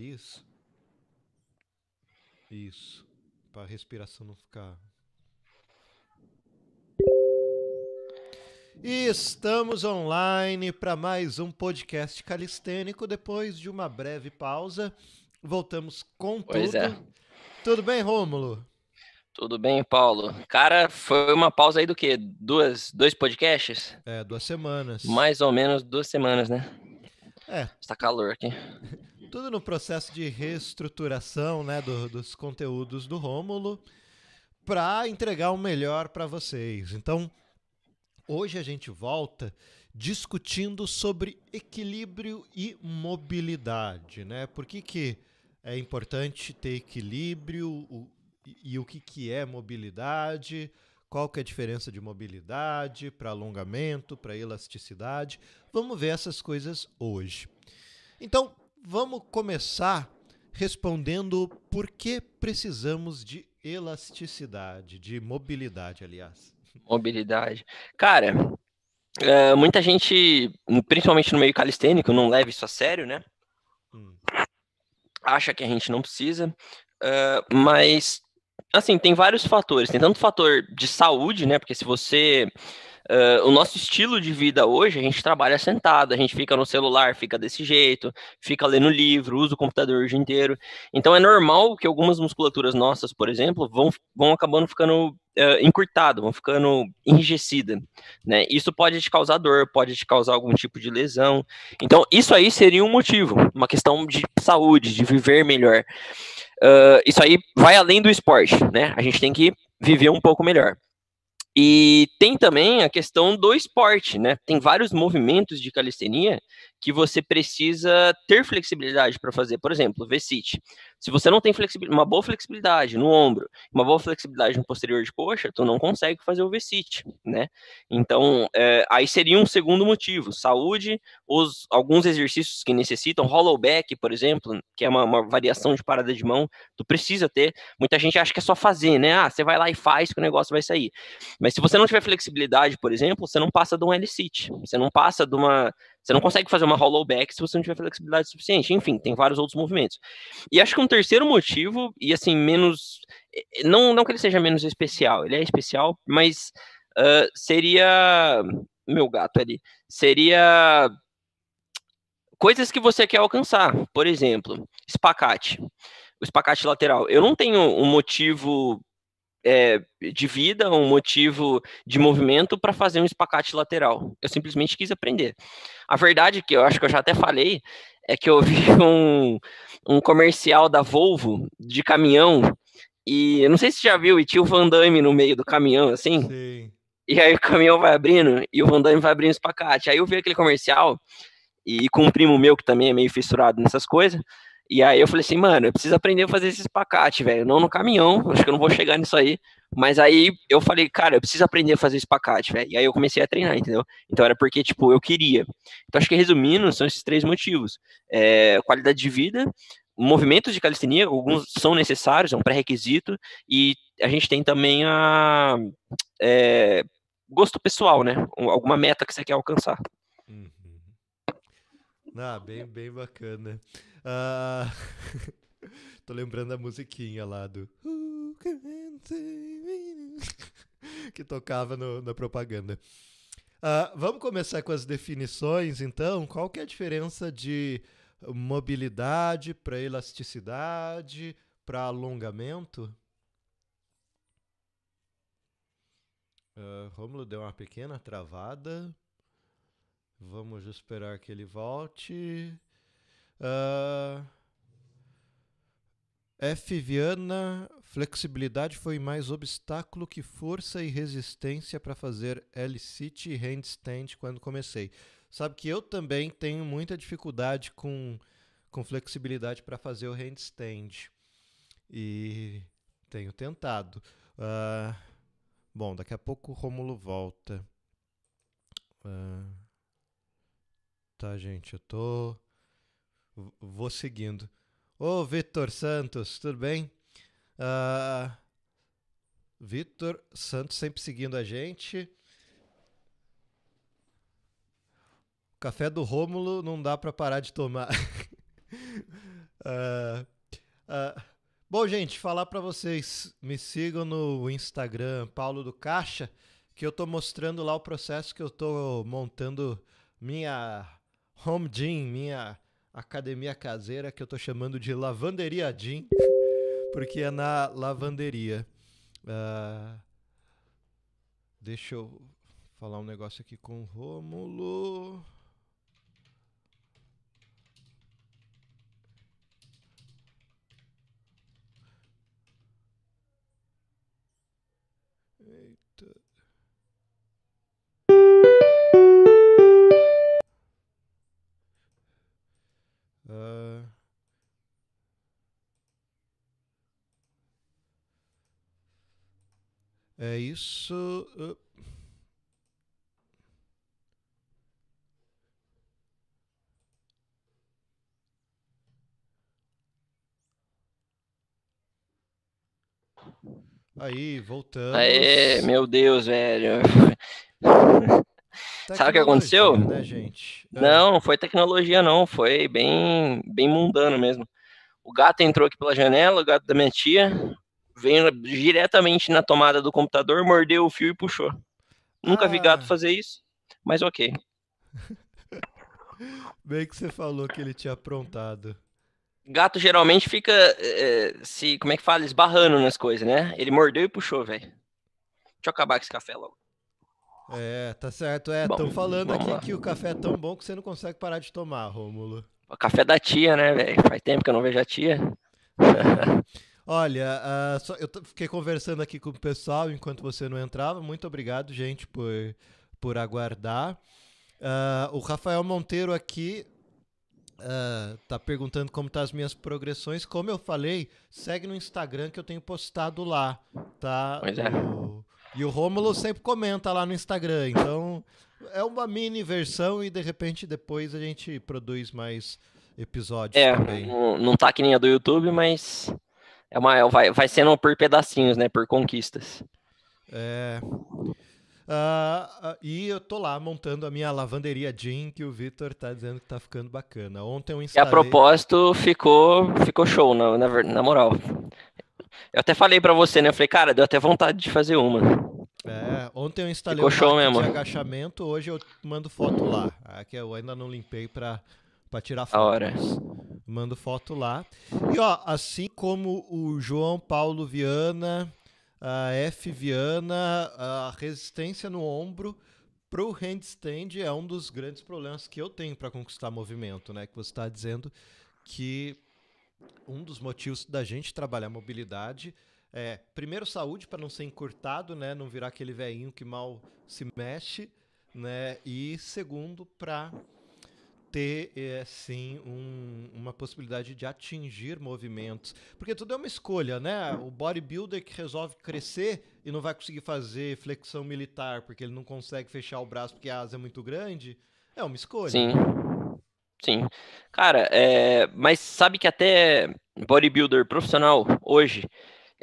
nariz. Isso. Para a respiração não ficar. E estamos online para mais um podcast calistênico. Depois de uma breve pausa, voltamos com Pois tudo. é. Tudo bem, Rômulo? Tudo bem, Paulo? Cara, foi uma pausa aí do quê? Duas, dois podcasts? É, duas semanas. Mais ou menos duas semanas, né? É, Está calor aqui. tudo no processo de reestruturação né, do- dos conteúdos do Rômulo para entregar o melhor para vocês. Então, hoje a gente volta discutindo sobre equilíbrio e mobilidade, né? Por que, que é importante ter equilíbrio o- e, e o que, que é mobilidade? Qual que é a diferença de mobilidade para alongamento, para elasticidade? Vamos ver essas coisas hoje. Então, vamos começar respondendo por que precisamos de elasticidade, de mobilidade, aliás. Mobilidade. Cara, é, muita gente, principalmente no meio calistênico, não leva isso a sério, né? Hum. Acha que a gente não precisa, é, mas, assim, tem vários fatores. Tem tanto fator de saúde, né? Porque se você. É, o nosso estilo de vida hoje, a gente trabalha sentado, a gente fica no celular, fica desse jeito, fica lendo livro, usa o computador o dia inteiro. Então é normal que algumas musculaturas nossas, por exemplo, vão, vão acabando ficando é, encurtado, vão ficando enrijecida, né? Isso pode te causar dor, pode te causar algum tipo de lesão. Então isso aí seria um motivo, uma questão de saúde, de viver melhor. Ah, isso aí vai além do esporte, né? A gente tem que viver um pouco melhor. E tem também a questão do esporte, né? Tem vários movimentos de calistenia que você precisa ter flexibilidade para fazer. Por exemplo, V-sit. Se você não tem uma boa flexibilidade no ombro, uma boa flexibilidade no posterior de coxa, tu não consegue fazer o V-sit, né? Então, é, aí seria um segundo motivo. Saúde, os, alguns exercícios que necessitam, hollow back, por exemplo, que é uma, uma variação de parada de mão, tu precisa ter. Muita gente acha que é só fazer, né? Ah, você vai lá e faz que o negócio vai sair. Mas se você não tiver flexibilidade, por exemplo, você não passa de um L-sit. Você não passa de uma. Você não consegue fazer uma hollow back se você não tiver flexibilidade suficiente. Enfim, tem vários outros movimentos. E acho que um terceiro motivo, e assim, menos. eh, Não, não que ele seja menos especial, ele é especial, mas ah, seria. Meu gato ali. Seria. Coisas que você quer alcançar. Por exemplo, espacate. O espacate lateral. Eu não tenho um motivo é, de vida, um motivo de movimento para fazer um espacate lateral. Eu simplesmente quis aprender. A verdade que eu acho que eu já até falei é que eu vi um, um comercial da Volvo de caminhão e eu não sei se você já viu, e tinha o Van Damme no meio do caminhão, assim, Sim. e aí o caminhão vai abrindo e o Van Damme vai abrindo o espacate. Aí eu vi aquele comercial e com um primo meu que também é meio fissurado nessas coisas, e aí eu falei assim, mano, eu preciso aprender a fazer esse espacate, velho. Não no caminhão, acho que eu não vou chegar nisso aí. Mas aí eu falei, cara, eu preciso aprender a fazer espacate, velho. E aí eu comecei a treinar, entendeu? Então era porque, tipo, eu queria. Então acho que resumindo, são esses três motivos. É, qualidade de vida, movimentos de calistenia, alguns são necessários, é um pré-requisito, e a gente tem também a é, gosto pessoal, né? Alguma meta que você quer alcançar. Uhum. Ah, bem, bem bacana. Ah, tô lembrando da musiquinha lá do que tocava no- na propaganda. Ah, vamos começar com as definições, então. Qual que é a diferença de mobilidade para elasticidade para alongamento? Rômulo deu uma pequena travada. Vamos esperar que ele volte. Ah, F. Viana, flexibilidade foi mais obstáculo que força e resistência para fazer L-sit e handstand quando comecei. Sabe que eu também tenho muita dificuldade com, com flexibilidade para fazer o handstand. E tenho tentado. Ah, bom, daqui a pouco o Rômulo volta. Ah, tá, gente, eu tô. Vou seguindo. Ô, Vitor Santos, tudo bem? Ah, Vitor Santos sempre seguindo a gente. Café do Rômulo não dá para parar de tomar. Uh, uh, bom, gente, falar para vocês, me sigam no Instagram, Paulo do Caixa, que eu tô mostrando lá o processo que eu tô montando minha home gym, minha academia caseira, que eu tô chamando de lavanderia gym, porque é na lavanderia. Uh, deixa eu falar um negócio aqui com o Rômulo. É isso. Uh. Aí, voltamos. Aê, meu Deus, velho. Sabe o que aconteceu? Né, gente? É. Não, não foi tecnologia, não. Foi bem, bem mundano mesmo. O gato entrou aqui pela janela, o gato da minha tia, veio diretamente na tomada do computador, mordeu o fio e puxou. Nunca ah. vi gato ah. fazer isso, mas ok. Bem que você falou que ele tinha aprontado. Gato geralmente fica é, se, como é que fala, esbarrando nas coisas, né? Ele mordeu e puxou, velho. Deixa eu acabar com esse café logo. É, tá certo. É, estão falando aqui lá. que o café é tão bom que você não consegue parar de tomar, Rômulo. O café da tia, né, velho? Faz tempo que eu não vejo a tia. Olha, uh, só, eu fiquei conversando aqui com o pessoal enquanto você não entrava. Muito obrigado, gente, por, por aguardar. Uh, o Rafael Monteiro aqui uh, tá perguntando como tá as minhas progressões. Como eu falei, segue no Instagram que eu tenho postado lá, tá? Pois é. O, e o Rômulo sempre comenta lá no Instagram. Então, é uma mini versão e de repente depois a gente produz mais episódios é, também. Não, não tá que nem a do YouTube, mas é uma, vai, vai sendo por pedacinhos, né? Por conquistas. É. Uh, e eu tô lá montando a minha lavanderia Jean, que o Vitor tá dizendo que tá ficando bacana. Ontem eu instalei... E a propósito, ficou, ficou show, na, na, na moral. Eu até falei para você, né? Eu falei, cara, deu até vontade de fazer uma. É, ontem eu instalei o show mesmo. de agachamento, hoje eu mando foto lá. Aqui eu ainda não limpei para para tirar foto. hora. Mando foto lá. E ó, assim como o João Paulo Viana, a F Viana, a resistência no ombro pro handstand é um dos grandes problemas que eu tenho para conquistar movimento, né? Que você está dizendo que um dos motivos da gente trabalhar mobilidade é, primeiro, saúde, para não ser encurtado, né? Não virar aquele velhinho que mal se mexe, né? E segundo, para ter, é, sim, um, uma possibilidade de atingir movimentos. Porque tudo é uma escolha, né? O bodybuilder que resolve crescer e não vai conseguir fazer flexão militar porque ele não consegue fechar o braço porque a asa é muito grande, é uma escolha. Sim. Sim. Cara, é... mas sabe que até bodybuilder profissional hoje,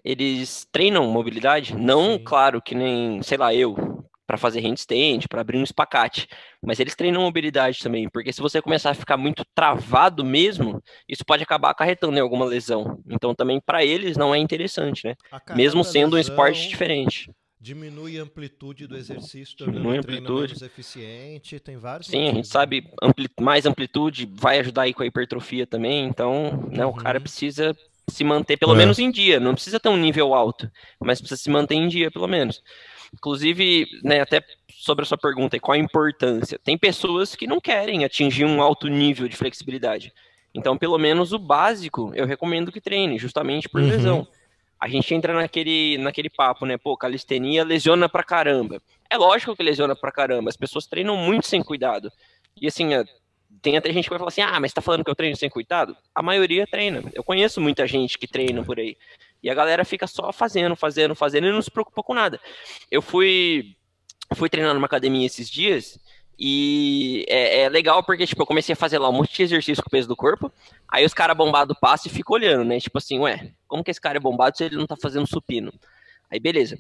eles treinam mobilidade? Não, Sim. claro, que nem, sei lá, eu, para fazer handstand, para abrir um espacate, mas eles treinam mobilidade também, porque se você começar a ficar muito travado mesmo, isso pode acabar acarretando em alguma lesão. Então também para eles não é interessante, né? Mesmo sendo um esporte diferente diminui a amplitude do exercício, diminui a amplitude menos eficiente, tem vários. Sim, motivos. a gente sabe ampli mais amplitude vai ajudar aí com a hipertrofia também, então, né, uhum. o cara precisa se manter pelo é. menos em dia, não precisa ter um nível alto, mas precisa se manter em dia pelo menos. Inclusive, né, até sobre a sua pergunta, qual a importância? Tem pessoas que não querem atingir um alto nível de flexibilidade. Então, pelo menos o básico, eu recomendo que treine, justamente por uhum. lesão a gente entra naquele, naquele papo, né? Pô, calistenia lesiona pra caramba. É lógico que lesiona pra caramba. As pessoas treinam muito sem cuidado. E assim, é, tem até gente que vai falar assim: ah, mas tá falando que eu treino sem cuidado? A maioria treina. Eu conheço muita gente que treina por aí. E a galera fica só fazendo, fazendo, fazendo e não se preocupa com nada. Eu fui, fui treinar numa academia esses dias e é, é, legal porque, tipo, eu comecei a fazer lá um monte de exercício com o peso do corpo. Aí os caras bombados passam e ficam olhando, né? Tipo assim, ué, como que esse cara é bombado se ele não tá fazendo supino? Aí, beleza.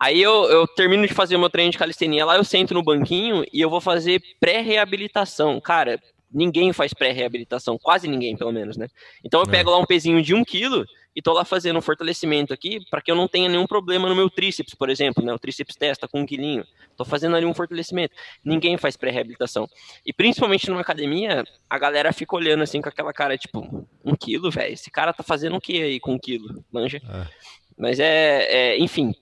Aí eu, eu termino de fazer o meu treino de calistenia lá, eu sento no banquinho e eu vou fazer pré-reabilitação. Cara, ninguém faz pré-reabilitação, quase ninguém, pelo menos, né? Então eu é. pego lá um pezinho de um quilo e tô lá fazendo um fortalecimento aqui para que eu não tenha nenhum problema no meu tríceps, por exemplo, né? O tríceps testa com um quilinho. Tô fazendo ali um fortalecimento. Ninguém faz pré-reabilitação. E principalmente numa academia, a galera fica olhando assim com aquela cara, tipo, um quilo, velho. Esse cara tá fazendo o que aí com um quilo? Manja? É. Mas é, é enfim,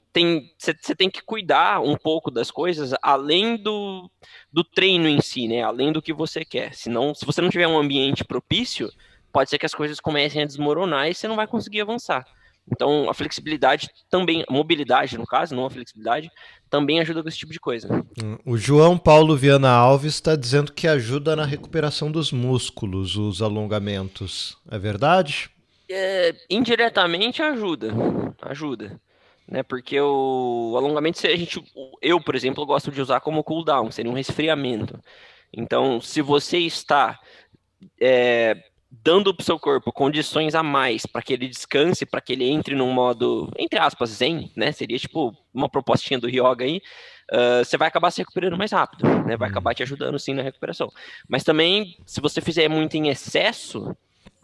você tem que cuidar um pouco das coisas além do, do treino em si, né? Além do que você quer. Senão, se você não tiver um ambiente propício, pode ser que as coisas comecem a desmoronar e você não vai conseguir avançar. Então, a flexibilidade também, mobilidade, no caso, não a flexibilidade, também ajuda com esse tipo de coisa. Hum, o João Paulo Viana Alves está dizendo que ajuda na recuperação dos músculos, os alongamentos. É verdade? É, indiretamente ajuda. Ajuda né? Porque o, alongamento, a gente, eu, por exemplo, gosto de usar como cooldown, seria um resfriamento. Então, se você está é, dando para o seu corpo condições a mais para que ele descanse, para que ele entre num modo, entre aspas, zen, né? Seria tipo uma propostinha do yoga aí. Uh, você vai acabar se recuperando mais rápido, né? Vai acabar te ajudando sim na recuperação. Mas também, se você fizer muito em excesso,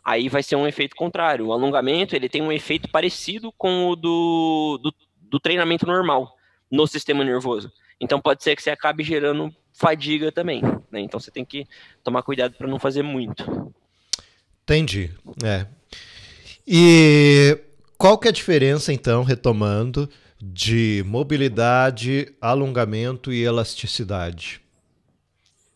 aí vai ser um efeito contrário. O alongamento ele tem um efeito parecido com o do, do, do treinamento normal no sistema nervoso. Então pode ser que você acabe gerando fadiga também. Né? Então você tem que tomar cuidado para não fazer muito. Entendi. É. E qual que é a diferença, então, retomando, de mobilidade, alongamento e elasticidade?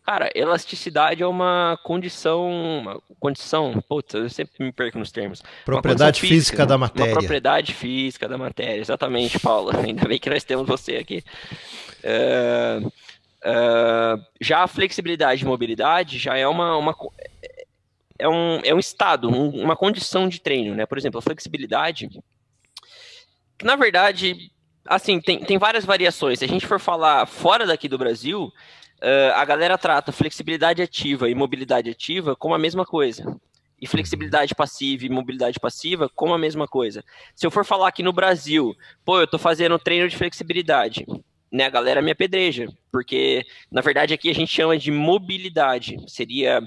Cara, elasticidade é uma condição. Uma condição. Putz, eu sempre me perco nos termos. Propriedade física, física, da matéria. Uma propriedade física da matéria, exatamente, Paulo. Ainda bem que nós temos você aqui. Uh, uh, já a flexibilidade e mobilidade já é uma. uma é, um, é um estado, um, uma condição de treino, né? Por exemplo, a flexibilidade. Que, na verdade, assim, tem, tem várias variações. Se a gente for falar fora daqui do Brasil, uh, a galera trata flexibilidade ativa e mobilidade ativa como a mesma coisa. E flexibilidade passiva e mobilidade passiva como a mesma coisa. Se eu for falar aqui no Brasil, pô, eu tô fazendo treino de flexibilidade, né, a galera me apedreja, porque na verdade aqui a gente chama de mobilidade. Seria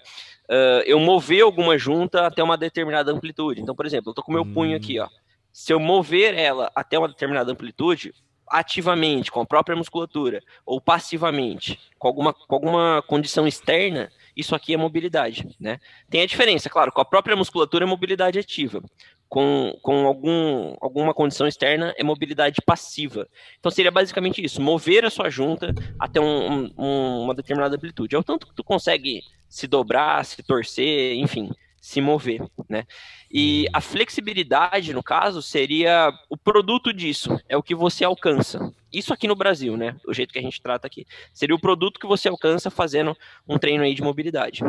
uh, eu mover alguma junta até uma determinada amplitude. Então, por exemplo, eu tô com meu punho aqui, ó. Se eu mover ela até uma determinada amplitude, ativamente, com a própria musculatura, ou passivamente, com alguma, com alguma condição externa, isso aqui é mobilidade, né? Tem a diferença, claro, com a própria musculatura é mobilidade ativa, com, com algum, alguma condição externa é mobilidade passiva. Então seria basicamente isso, mover a sua junta até um, um, uma determinada amplitude. É o tanto que tu consegue se dobrar, se torcer, enfim, se mover, né? E a flexibilidade, no caso, seria o produto disso, é o que você alcança. Isso aqui no Brasil, né? O jeito que a gente trata aqui. Seria o produto que você alcança fazendo um treino aí de mobilidade.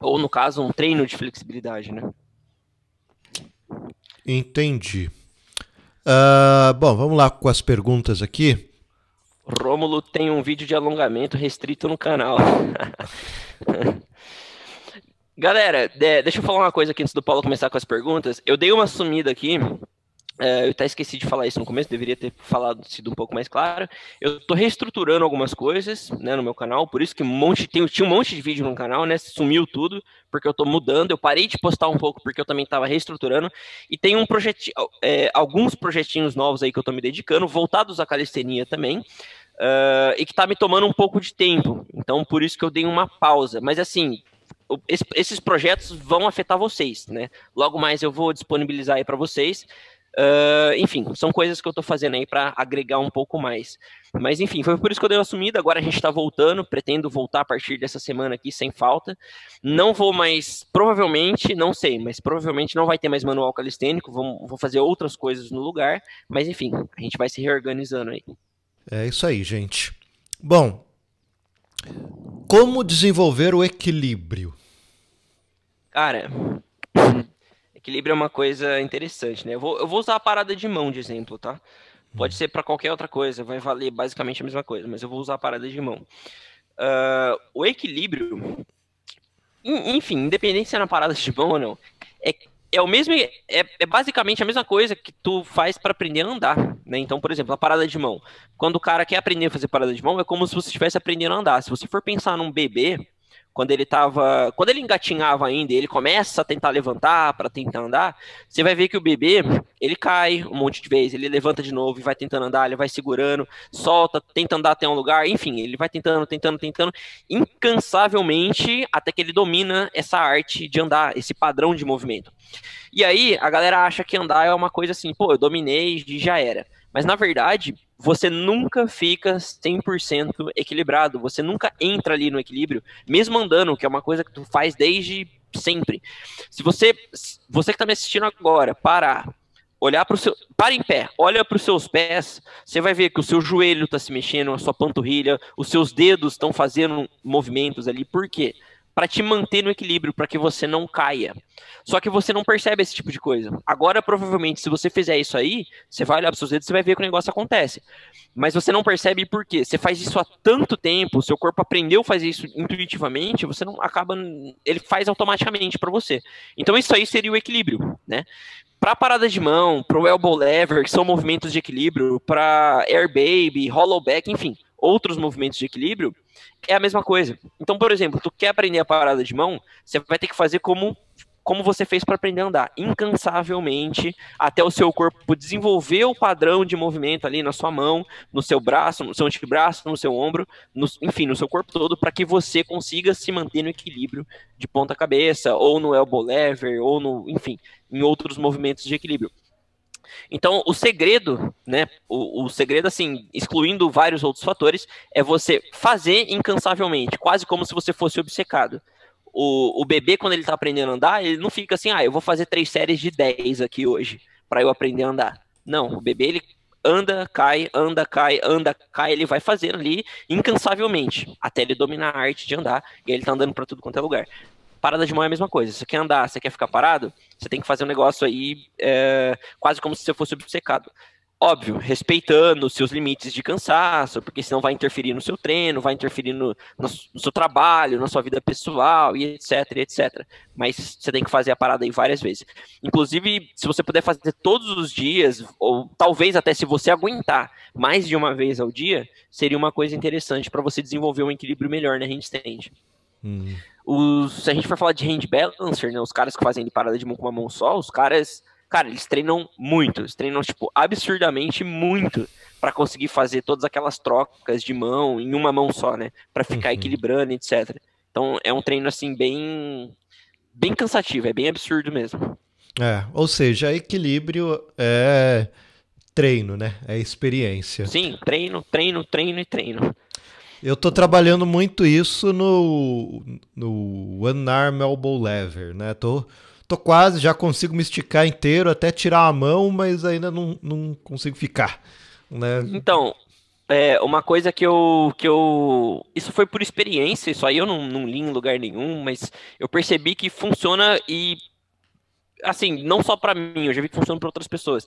Ou, no caso, um treino de flexibilidade, né? Entendi. Uh, bom, vamos lá com as perguntas aqui. Rômulo tem um vídeo de alongamento restrito no canal. Galera, deixa eu falar uma coisa aqui antes do Paulo começar com as perguntas. Eu dei uma sumida aqui. É, eu até esqueci de falar isso no começo, deveria ter falado, sido um pouco mais claro. Eu estou reestruturando algumas coisas né, no meu canal, por isso que um monte, tem, tinha um monte de vídeo no canal, né? Sumiu tudo, porque eu estou mudando. Eu parei de postar um pouco porque eu também estava reestruturando. E tem um projetinho, é, alguns projetinhos novos aí que eu estou me dedicando, voltados à calistenia também. Uh, e que está me tomando um pouco de tempo. Então, por isso que eu dei uma pausa. Mas assim, esses projetos vão afetar vocês, né? Logo mais eu vou disponibilizar aí para vocês. Uh, enfim, são coisas que eu estou fazendo aí para agregar um pouco mais. Mas enfim, foi por isso que eu dei uma sumida. Agora a gente está voltando, pretendo voltar a partir dessa semana aqui sem falta. Não vou mais, provavelmente, não sei, mas provavelmente não vai ter mais manual calistênico. Vou, vou fazer outras coisas no lugar. Mas enfim, a gente vai se reorganizando aí. É isso aí, gente. Bom, como desenvolver o equilíbrio? Cara, equilíbrio é uma coisa interessante, né? Eu vou, eu vou usar a parada de mão de exemplo, tá? Pode ser para qualquer outra coisa, vai valer basicamente a mesma coisa, mas eu vou usar a parada de mão. Uh, o equilíbrio, enfim, independente se é na parada de mão ou não, é é o mesmo, é, é, basicamente a mesma coisa que tu faz para aprender a andar, né? Então, por exemplo, a parada de mão. Quando o cara quer aprender a fazer parada de mão, é como se você estivesse aprendendo a andar. Se você for pensar num bebê, quando ele tava, quando ele engatinhava ainda, ele começa a tentar levantar para tentar andar, você vai ver que o bebê, ele cai um monte de vezes, ele levanta de novo e vai tentando andar, ele vai segurando, solta, tenta andar até um lugar, enfim, ele vai tentando, tentando, tentando, incansavelmente até que ele domina essa arte de andar, esse padrão de movimento. E aí a galera acha que andar é uma coisa assim, pô, eu dominei e já era. Mas na verdade, você nunca fica 100% equilibrado, você nunca entra ali no equilíbrio, mesmo andando, que é uma coisa que tu faz desde sempre. Se você, você que está me assistindo agora, parar, olhar para o seu, para em pé, olha para os seus pés, você vai ver que o seu joelho está se mexendo, a sua panturrilha, os seus dedos estão fazendo movimentos ali. Por quê? Para te manter no equilíbrio, para que você não caia. Só que você não percebe esse tipo de coisa. Agora, provavelmente, se você fizer isso aí, você vai olhar para seus dedos e vai ver que o negócio acontece. Mas você não percebe por quê? Você faz isso há tanto tempo, seu corpo aprendeu a fazer isso intuitivamente, você não acaba. Ele faz automaticamente para você. Então, isso aí seria o equilíbrio, né? Para parada de mão, para o elbow lever, que são movimentos de equilíbrio, para air baby, hollow back, enfim, outros movimentos de equilíbrio, é a mesma coisa. Então, por exemplo, tu quer aprender a parada de mão, você vai ter que fazer como como você fez para aprender a andar, incansavelmente, até o seu corpo desenvolver o padrão de movimento ali na sua mão, no seu braço, no seu antebraço, no seu ombro, no, enfim, no seu corpo todo, para que você consiga se manter no equilíbrio de ponta cabeça, ou no elbow lever, ou no, enfim, em outros movimentos de equilíbrio. Então, o segredo, né? O, o, segredo, assim, excluindo vários outros fatores, é você fazer incansavelmente, quase como se você fosse obcecado. O, o bebê, quando ele está aprendendo a andar, ele não fica assim, ah, eu vou fazer três séries de 10 aqui hoje, para eu aprender a andar. Não, o bebê, ele anda, cai, anda, cai, anda, cai, ele vai fazendo ali incansavelmente, até ele dominar a arte de andar, e ele tá andando para tudo quanto é lugar parada de mão é a mesma coisa. Você quer andar, você quer ficar parado, você tem que fazer um negócio aí é, quase como se você fosse obcecado. Óbvio, respeitando os seus limites de cansaço, porque senão vai interferir no seu treino, vai interferir no, no, no seu trabalho, na sua vida pessoal, e etc, etc. Mas você tem que fazer a parada aí várias vezes. Inclusive, se você puder fazer todos os dias, ou talvez até se você aguentar mais de uma vez ao dia, seria uma coisa interessante para você desenvolver um equilíbrio melhor na handstand. Hum. Os, se a gente for falar de hand balancer, né, os caras que fazem de parada de mão com uma mão só, os caras, cara, eles treinam muito, eles treinam, tipo, absurdamente muito para conseguir fazer todas aquelas trocas de mão em uma mão só, né, para ficar uhum. equilibrando, etc. Então, é um treino, assim, bem, bem cansativo, é bem absurdo mesmo. É, ou seja, equilíbrio é treino, né? É experiência. Sim, treino, treino, treino e treino. Eu tô trabalhando muito isso no, no One Arm Elbow Lever, né? Tô, tô quase, já consigo me esticar inteiro até tirar a mão, mas ainda não, não consigo ficar. Né? Então, é, uma coisa que eu, que eu. Isso foi por experiência, isso aí eu não, não li em lugar nenhum, mas eu percebi que funciona e. Assim, não só para mim, eu já vi que funciona para outras pessoas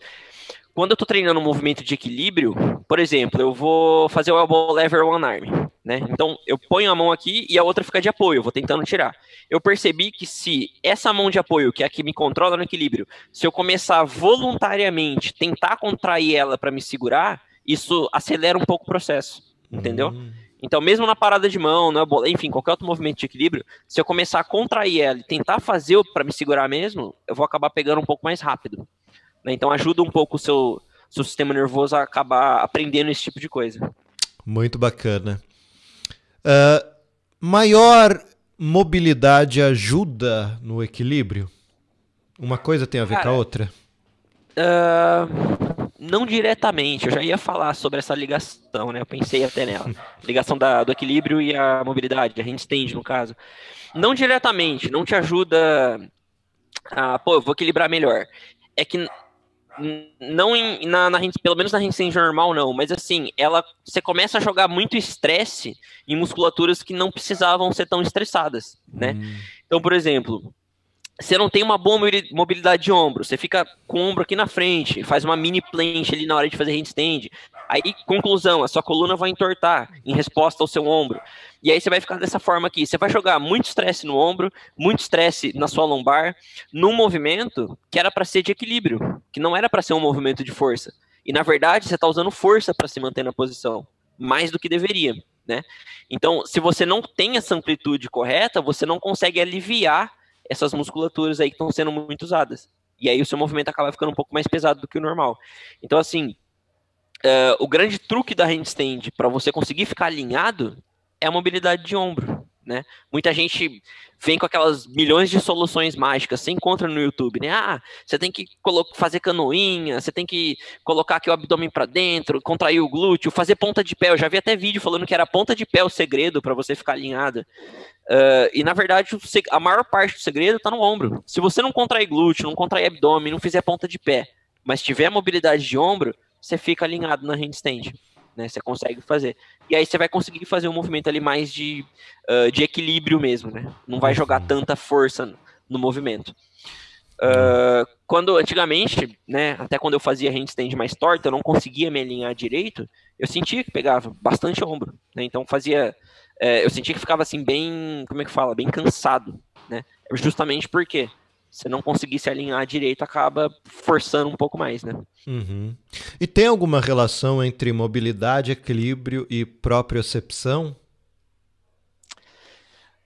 quando eu estou treinando um movimento de equilíbrio, por exemplo, eu vou fazer o elbow lever one arm, né? Então, eu ponho a mão aqui e a outra fica de apoio, eu vou tentando tirar. Eu percebi que se essa mão de apoio, que é a que me controla no equilíbrio, se eu começar voluntariamente tentar contrair ela para me segurar, isso acelera um pouco o processo, entendeu? Uhum. Então, mesmo na parada de mão, no elbow, enfim, qualquer outro movimento de equilíbrio, se eu começar a contrair ela e tentar fazer para me segurar mesmo, eu vou acabar pegando um pouco mais rápido. Né? Então ajuda um pouco o seu, seu sistema nervoso a acabar aprendendo esse tipo de coisa. Muito bacana. Uh, maior mobilidade ajuda no equilíbrio? Uma coisa tem a ver Cara, com a outra? Uh, não diretamente, eu já ia falar sobre essa ligação, né? Eu pensei até nela. ligação da, do equilíbrio e a mobilidade, a handstand no caso. Não diretamente, não te ajuda a, pô, eu vou equilibrar melhor. É que não em, na, na, pelo menos na handstand normal não, mas assim, ela você começa a jogar muito estresse em musculaturas que não precisavam ser tão estressadas, né? Hum. Então, por exemplo, você não tem uma boa mobilidade de ombro, você fica com o ombro aqui na frente, faz uma mini planche ali na hora de fazer handstand. Aí, conclusão, a sua coluna vai entortar em resposta ao seu ombro. E aí você vai ficar dessa forma aqui. Você vai jogar muito estresse no ombro, muito estresse na sua lombar, num movimento que era para ser de equilíbrio, que não era para ser um movimento de força. E na verdade, você está usando força para se manter na posição, mais do que deveria. né? Então, se você não tem essa amplitude correta, você não consegue aliviar essas musculaturas aí que estão sendo muito usadas. E aí o seu movimento acaba ficando um pouco mais pesado do que o normal. Então, assim, uh, o grande truque da handstand para você conseguir ficar alinhado é a mobilidade de ombro né? Muita gente vem com aquelas milhões de soluções mágicas, você encontra no YouTube, né? Ah, você tem que fazer canoinha, você tem que colocar aqui o abdômen para dentro, contrair o glúteo, fazer ponta de pé. Eu já vi até vídeo falando que era ponta de pé o segredo para você ficar alinhado. Uh, e na verdade, a maior parte do segredo está no ombro. Se você não contrair glúteo, não contrair abdômen, não fizer ponta de pé, mas tiver mobilidade de ombro, você fica alinhado na handstand né? Você consegue fazer. E aí você vai conseguir fazer um movimento ali mais de, uh, de equilíbrio mesmo, né? Não vai jogar uhum. tanta força no movimento. Uh, quando antigamente, né, até quando eu fazia handstand mais torta, eu não conseguia me alinhar direito, eu sentia que pegava bastante ombro, né? Então fazia, é, eu sentia que ficava assim bem, como é que fala, bem cansado, né? Justamente porque você não conseguir se alinhar direito, acaba forçando um pouco mais, né? Uhum. E tem alguma relação entre mobilidade, equilíbrio e propriocepção?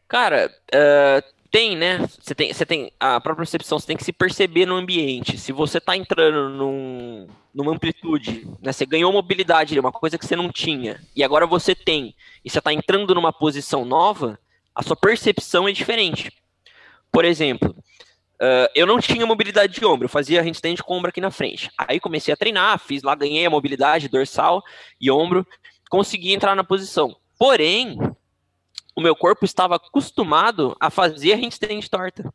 Cara, uh, tem, né? Você tem, você tem a propriocepção, você tem que se perceber no ambiente. Se você está entrando num, numa amplitude, né? Você ganhou mobilidade, uma coisa que você não tinha, e agora você tem, e você está entrando numa posição nova, a sua percepção é diferente. Por exemplo, Uh, eu não tinha mobilidade de ombro, eu fazia handstand com ombro aqui na frente. Aí comecei a treinar, fiz lá, ganhei a mobilidade dorsal e ombro, consegui entrar na posição. Porém, o meu corpo estava acostumado a fazer handstand torta.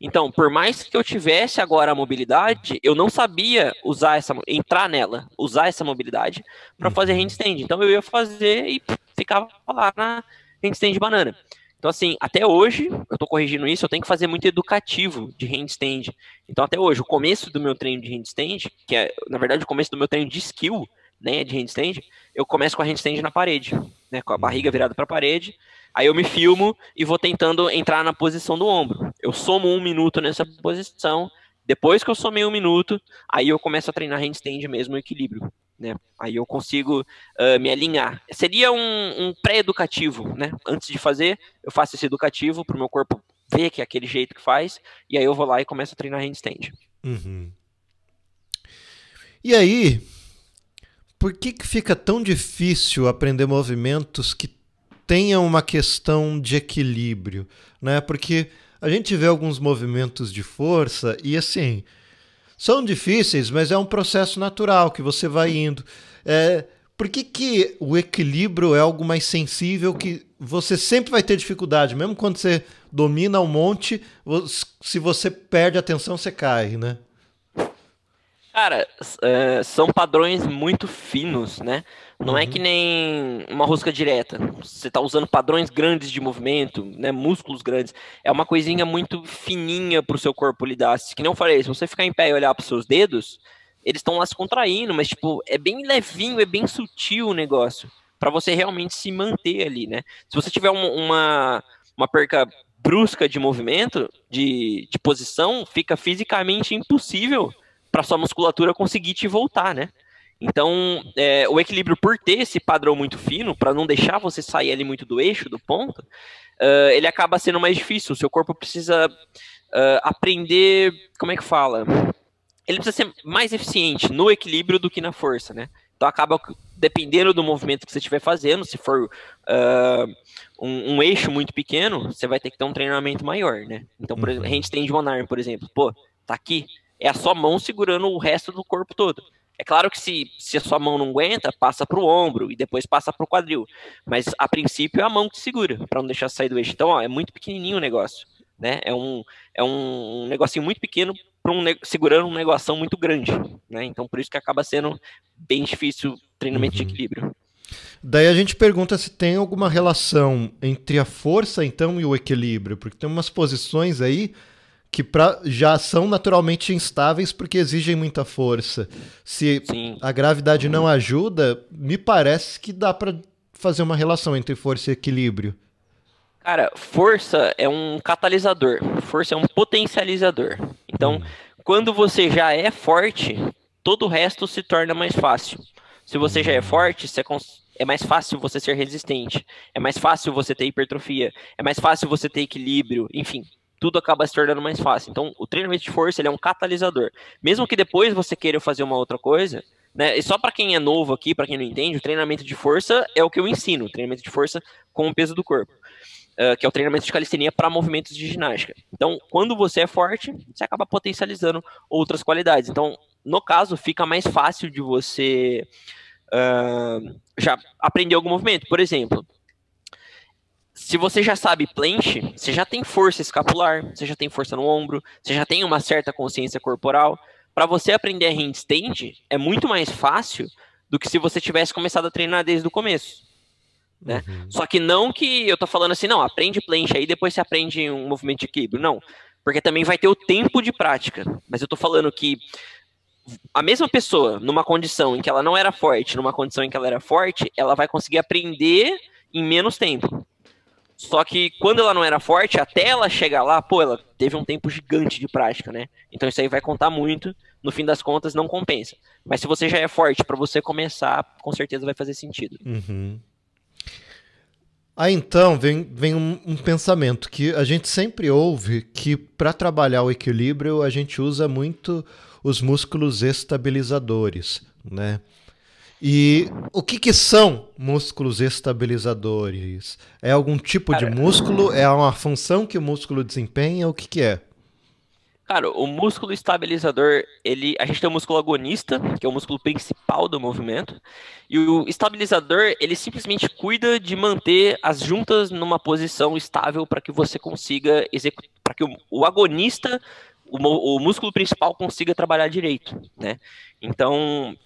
Então, por mais que eu tivesse agora a mobilidade, eu não sabia usar essa, entrar nela, usar essa mobilidade para fazer uhum. handstand. Então eu ia fazer e ficava lá na handstand banana. Então, assim, até hoje, eu estou corrigindo isso, eu tenho que fazer muito educativo de handstand. Então, até hoje, o começo do meu treino de handstand, que é, na verdade, o começo do meu treino de skill, né, de handstand, eu começo com a handstand na parede, né, com a barriga virada para a parede, aí eu me filmo e vou tentando entrar na posição do ombro. Eu somo um minuto nessa posição, depois que eu somei um minuto, aí eu começo a treinar handstand mesmo, equilíbrio né? Aí eu consigo uh, me alinhar. Seria um, um pré-educativo, né? Antes de fazer, eu faço esse educativo para o meu corpo ver que é aquele jeito que faz, e aí eu vou lá e começo a treinar handstand. Uhum. E aí, por que, que fica tão difícil aprender movimentos que tenham uma questão de equilíbrio, né? Porque a gente vê alguns movimentos de força e assim, são difíceis, mas é um processo natural que você vai indo. É, por que, que o equilíbrio é algo mais sensível que você sempre vai ter dificuldade, mesmo quando você domina um monte, se você perde a atenção, você cai, né? Cara, é, são padrões muito finos, né? Não uhum. é que nem uma rosca direta. Você está usando padrões grandes de movimento, né? Músculos grandes. É uma coisinha muito fininha para o seu corpo lidar. Que não falei, se você ficar em pé e olhar para os seus dedos, eles estão lá se contraindo, mas tipo, é bem levinho, é bem sutil o negócio. para você realmente se manter ali, né? Se você tiver uma, uma perca brusca de movimento, de, de posição, fica fisicamente impossível para sua musculatura conseguir te voltar, né? Então, é, o equilíbrio, por ter esse padrão muito fino, para não deixar você sair ali muito do eixo, do ponto, uh, ele acaba sendo mais difícil. O seu corpo precisa uh, aprender. Como é que fala? Ele precisa ser mais eficiente no equilíbrio do que na força, né? Então, acaba dependendo do movimento que você estiver fazendo, se for uh, um, um, eixo muito pequeno, você vai ter que ter um treinamento maior, né? Então, por exemplo, uhum. de one arm, por exemplo, pô, tá aqui, é a sua mão segurando o resto do corpo todo. É claro que se, se a sua mão não aguenta, passa para o ombro e depois passa para o quadril. Mas a princípio é a mão que segura, para não deixar sair do eixo. Então, ó, é muito pequenininho o negócio. Né? É, um, é um negocinho muito pequeno para um segurando um negócio muito grande. Né? Então, por isso que acaba sendo bem difícil o treinamento uhum. de equilíbrio. Daí a gente pergunta se tem alguma relação entre a força, então, e o equilíbrio, porque tem umas posições aí que pra, já são naturalmente instáveis porque exigem muita força. Se Sim. a gravidade não ajuda, me parece que dá para fazer uma relação entre força e equilíbrio. Cara, força é um catalisador, força é um potencializador. Então, hum. quando você já é forte, todo o resto se torna mais fácil. Se você já é hum. forte, você, é mais fácil você ser resistente, é mais fácil você ter hipertrofia, é mais fácil você ter equilíbrio, enfim, tudo acaba se tornando mais fácil. Então, o treinamento de força ele é um catalisador. Mesmo que depois você queira fazer uma outra coisa, né? E só para quem é novo aqui, para quem não entende, o treinamento de força é o que eu ensino, treinamento de força com o peso do corpo. Uh, que é o treinamento de calistenia para movimentos de ginástica. Então, quando você é forte, você acaba potencializando outras qualidades. Então, no caso, fica mais fácil de você uh, já aprender algum movimento. Por exemplo, se você já sabe planche, você já tem força escapular, você já tem força no ombro, você já tem uma certa consciência corporal. Para você aprender handstand é muito mais fácil do que se você tivesse começado a treinar desde o começo. Né? Uhum. Só que não que eu tô falando assim, não, aprende planche aí, depois você aprende um movimento de equilíbrio. Não, porque também vai ter o tempo de prática. Mas eu tô falando que a mesma pessoa, numa condição em que ela não era forte, numa condição em que ela era forte, ela vai conseguir aprender em menos tempo. Só que quando ela não era forte, até ela chegar lá, pô, ela teve um tempo gigante de prática, né? Então isso aí vai contar muito. No fim das contas, não compensa. Mas se você já é forte, para você começar, com certeza vai fazer sentido. Uhum. Aí então vem, vem um, um, pensamento que a gente sempre ouve que para trabalhar o equilíbrio a gente usa muito os músculos estabilizadores, né? E o que, que são músculos estabilizadores? É algum tipo Cara, de músculo? É uma função que o músculo desempenha? O que, que é? Cara, o músculo estabilizador, ele, a gente tem o músculo agonista, que é o músculo principal do movimento, e o estabilizador, ele simplesmente cuida de manter as juntas numa posição estável para que você consiga executar, para que o, o agonista, o, o, músculo principal consiga trabalhar direito, né? Então,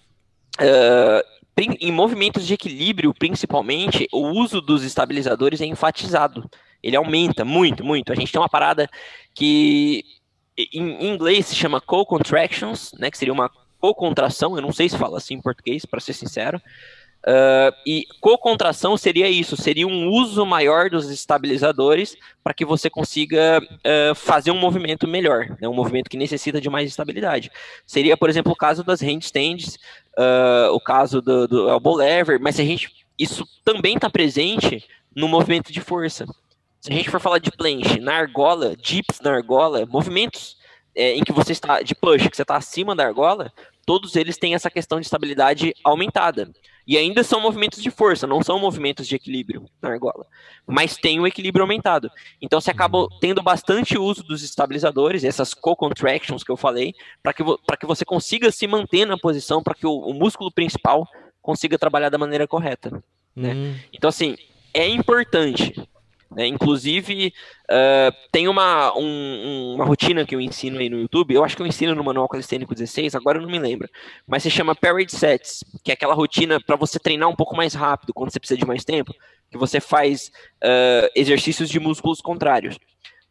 Uh, em movimentos de equilíbrio, principalmente, o uso dos estabilizadores é enfatizado. Ele aumenta muito, muito. A gente tem uma parada que em inglês se chama co-contractions, né, que seria uma co-contração, eu não sei se fala assim em português, para ser sincero. Uh, e co-contração seria isso, seria um uso maior dos estabilizadores para que você consiga uh, fazer um movimento melhor, né, um movimento que necessita de mais estabilidade. Seria, por exemplo, o caso das handstands, uh, o caso do, do elbow lever, mas a gente, isso também está presente no movimento de força. Se a gente for falar de planche, na argola, dips na argola, movimentos é, em que você está de push, que você está acima da argola, todos eles têm essa questão de estabilidade aumentada. E ainda são movimentos de força, não são movimentos de equilíbrio na argola. Mas tem o equilíbrio aumentado. Então você acaba tendo bastante uso dos estabilizadores, essas co-contractions que eu falei, para que, que você consiga se manter na posição, para que o, o, músculo principal consiga trabalhar da maneira correta. Né? Uhum. Então, assim, é importante. Né? Inclusive, uh, tem uma, um, uma rotina que eu ensino aí no YouTube, eu acho que eu ensino no Manual Calistênico 16, agora eu não me lembro, mas se chama Parade Sets, que é aquela rotina para você treinar um pouco mais rápido, quando você precisa de mais tempo, que você faz uh, exercícios de músculos contrários.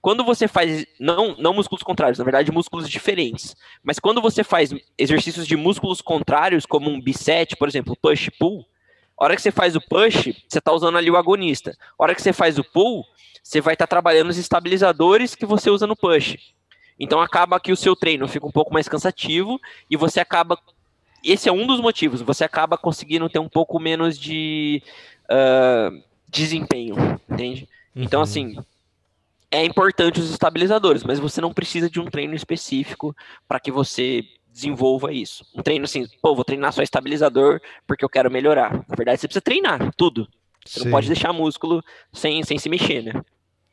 Quando você faz, não, não músculos contrários, na verdade músculos diferentes, mas quando você faz exercícios de músculos contrários, como um biset, por exemplo, push-pull, a hora que você faz o push, você está usando ali o agonista. A hora que você faz o pull, você vai estar tá trabalhando os estabilizadores que você usa no push. Então acaba que o seu treino fica um pouco mais cansativo e você acaba. Esse é um dos motivos. Você acaba conseguindo ter um pouco menos de uh, desempenho, entende? Então, uhum. Então, assim, é importante os estabilizadores, mas você não precisa de um treino específico para que você desenvolva isso. Um treino assim, pô, vou treinar só estabilizador porque eu quero melhorar. Na verdade, você precisa treinar tudo. Você Sim. não pode deixar músculo sem, sem se mexer, né?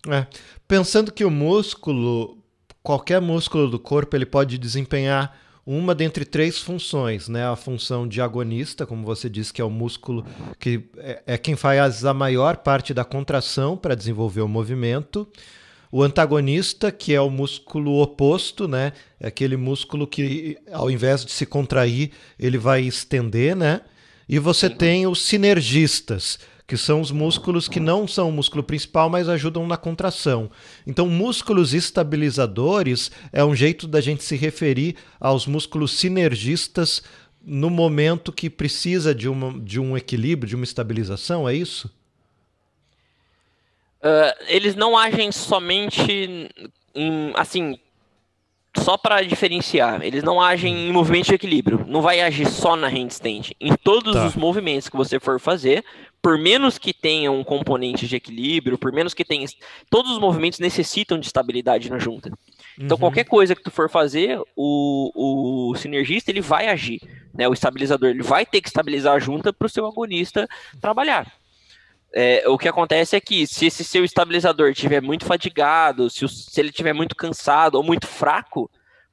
É. Pensando que o músculo, qualquer músculo do corpo, ele pode desempenhar uma dentre três funções, né? A função de agonista, como você disse, que é o músculo que é, é quem faz a maior parte da contração para desenvolver o movimento. O antagonista, que é o músculo oposto, né? É aquele músculo que, ao invés de se contrair, ele vai estender, né? E você tem os sinergistas, que são os músculos que não são o músculo principal, mas ajudam na contração. Então, músculos estabilizadores é um jeito da gente se referir aos músculos sinergistas no momento que precisa de, uma, de um equilíbrio, de uma estabilização, é isso? Uh, eles não agem somente em, assim, só para diferenciar, eles não agem em movimento de equilíbrio. Não vai agir só na handstand. Em todos tá. os movimentos que você for fazer, por menos que tenha um componente de equilíbrio, por menos que tenha. Todos os movimentos necessitam de estabilidade na junta. Então, uhum. qualquer coisa que tu for fazer, o, o sinergista ele vai agir. Né? O estabilizador ele vai ter que estabilizar a junta para o seu agonista trabalhar. É, o que acontece é que se esse seu estabilizador estiver muito fadigado, se, o, se ele estiver muito cansado ou muito fraco,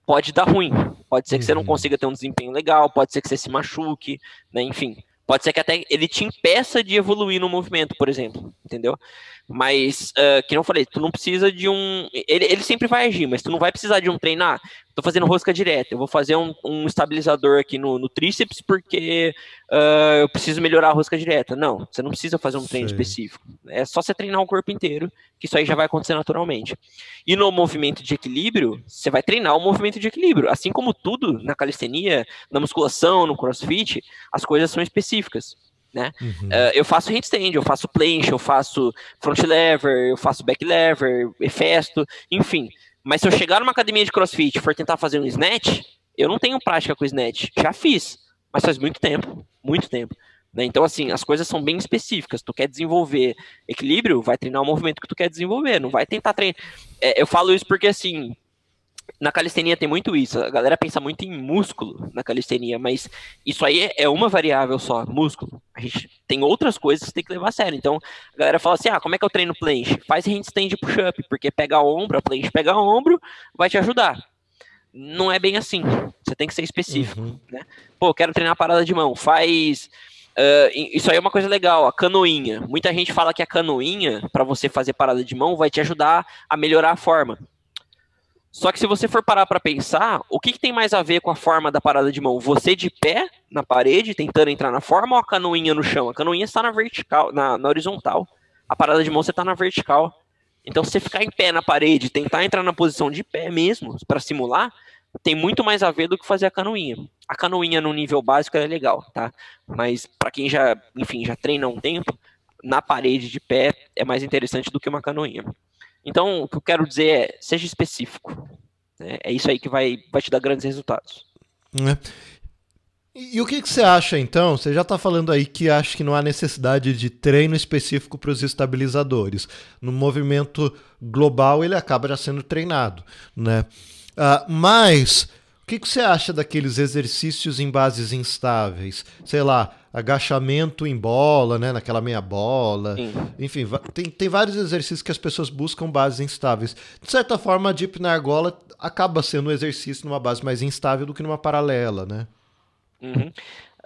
pode dar ruim. Pode ser que uhum. você não uhum. consiga ter um desempenho legal, pode ser que você se machuque, né? enfim. Pode ser que até ele te impeça de evoluir no movimento, por exemplo, entendeu? Mas, uh, que não falei, tu não precisa de um. Ele, ele sempre vai agir, mas tu não vai precisar de um treinar. Tô fazendo rosca direta, eu vou fazer um, um estabilizador aqui no, no tríceps porque uh, eu preciso melhorar a rosca direta. Não, você não precisa fazer um treino Sei. específico. É só você treinar o corpo inteiro, que isso aí já vai acontecer naturalmente. E no movimento de equilíbrio, você vai treinar o movimento de equilíbrio. Assim como tudo na calistenia, na musculação, no crossfit, as coisas são específicas né? Uhum. Uh, eu faço handstand, eu faço planche, eu faço front lever, eu faço back lever, efesto, enfim. Mas se eu chegar numa academia de crossfit e for tentar fazer um snatch, eu não tenho prática com snatch. Já fiz, mas faz muito tempo, muito tempo. Né? Então, assim, as coisas são bem específicas. Tu quer desenvolver equilíbrio, vai treinar o movimento que tu quer desenvolver, não vai tentar treinar. É, eu falo isso porque, assim, na calistenia tem muito isso. A galera pensa muito em músculo na calistenia, mas isso aí é uma variável só, músculo. A gente tem outras coisas que tem que levar a sério. Então, a galera fala assim: ah, como é que eu treino planche? Faz handstand push-up, porque pega ombro, a planche pega ombro, vai te ajudar. Não é bem assim. Você tem que ser específico. Uhum. Né? Pô, quero treinar a parada de mão. Faz. Uh, isso aí é uma coisa legal, a canoinha. Muita gente fala que a canoinha, para você fazer parada de mão, vai te ajudar a melhorar a forma. Só que se você for parar para pensar, o que, que, tem mais a ver com a forma da parada de mão? Você de pé na parede, tentando entrar na forma, ou a canoinha no chão? A canoinha está na vertical, na, na horizontal. A parada de mão você está na vertical. Então, se você ficar em pé na parede, tentar entrar na posição de pé mesmo, para simular, tem muito mais a ver do que fazer a canoinha. A canoinha no nível básico é legal, tá? Mas para quem já, enfim, já treina um tempo, na parede de pé é mais interessante do que uma canoinha. Então, o que eu quero dizer é, seja específico. É, é isso aí que vai, vai te dar grandes resultados. É. E, e, o que, que, você acha, então? Você já está falando aí que acha que não há necessidade de treino específico para os estabilizadores. No movimento global, ele acaba já sendo treinado. Né? Uh, mas o que, que você acha daqueles exercícios em bases instáveis? Sei lá, agachamento em bola, né? Naquela meia bola. Sim. Enfim, tem, tem vários exercícios que as pessoas buscam bases instáveis. De certa forma, a dip na argola acaba sendo um exercício numa base mais instável do que numa paralela, né? Uhum.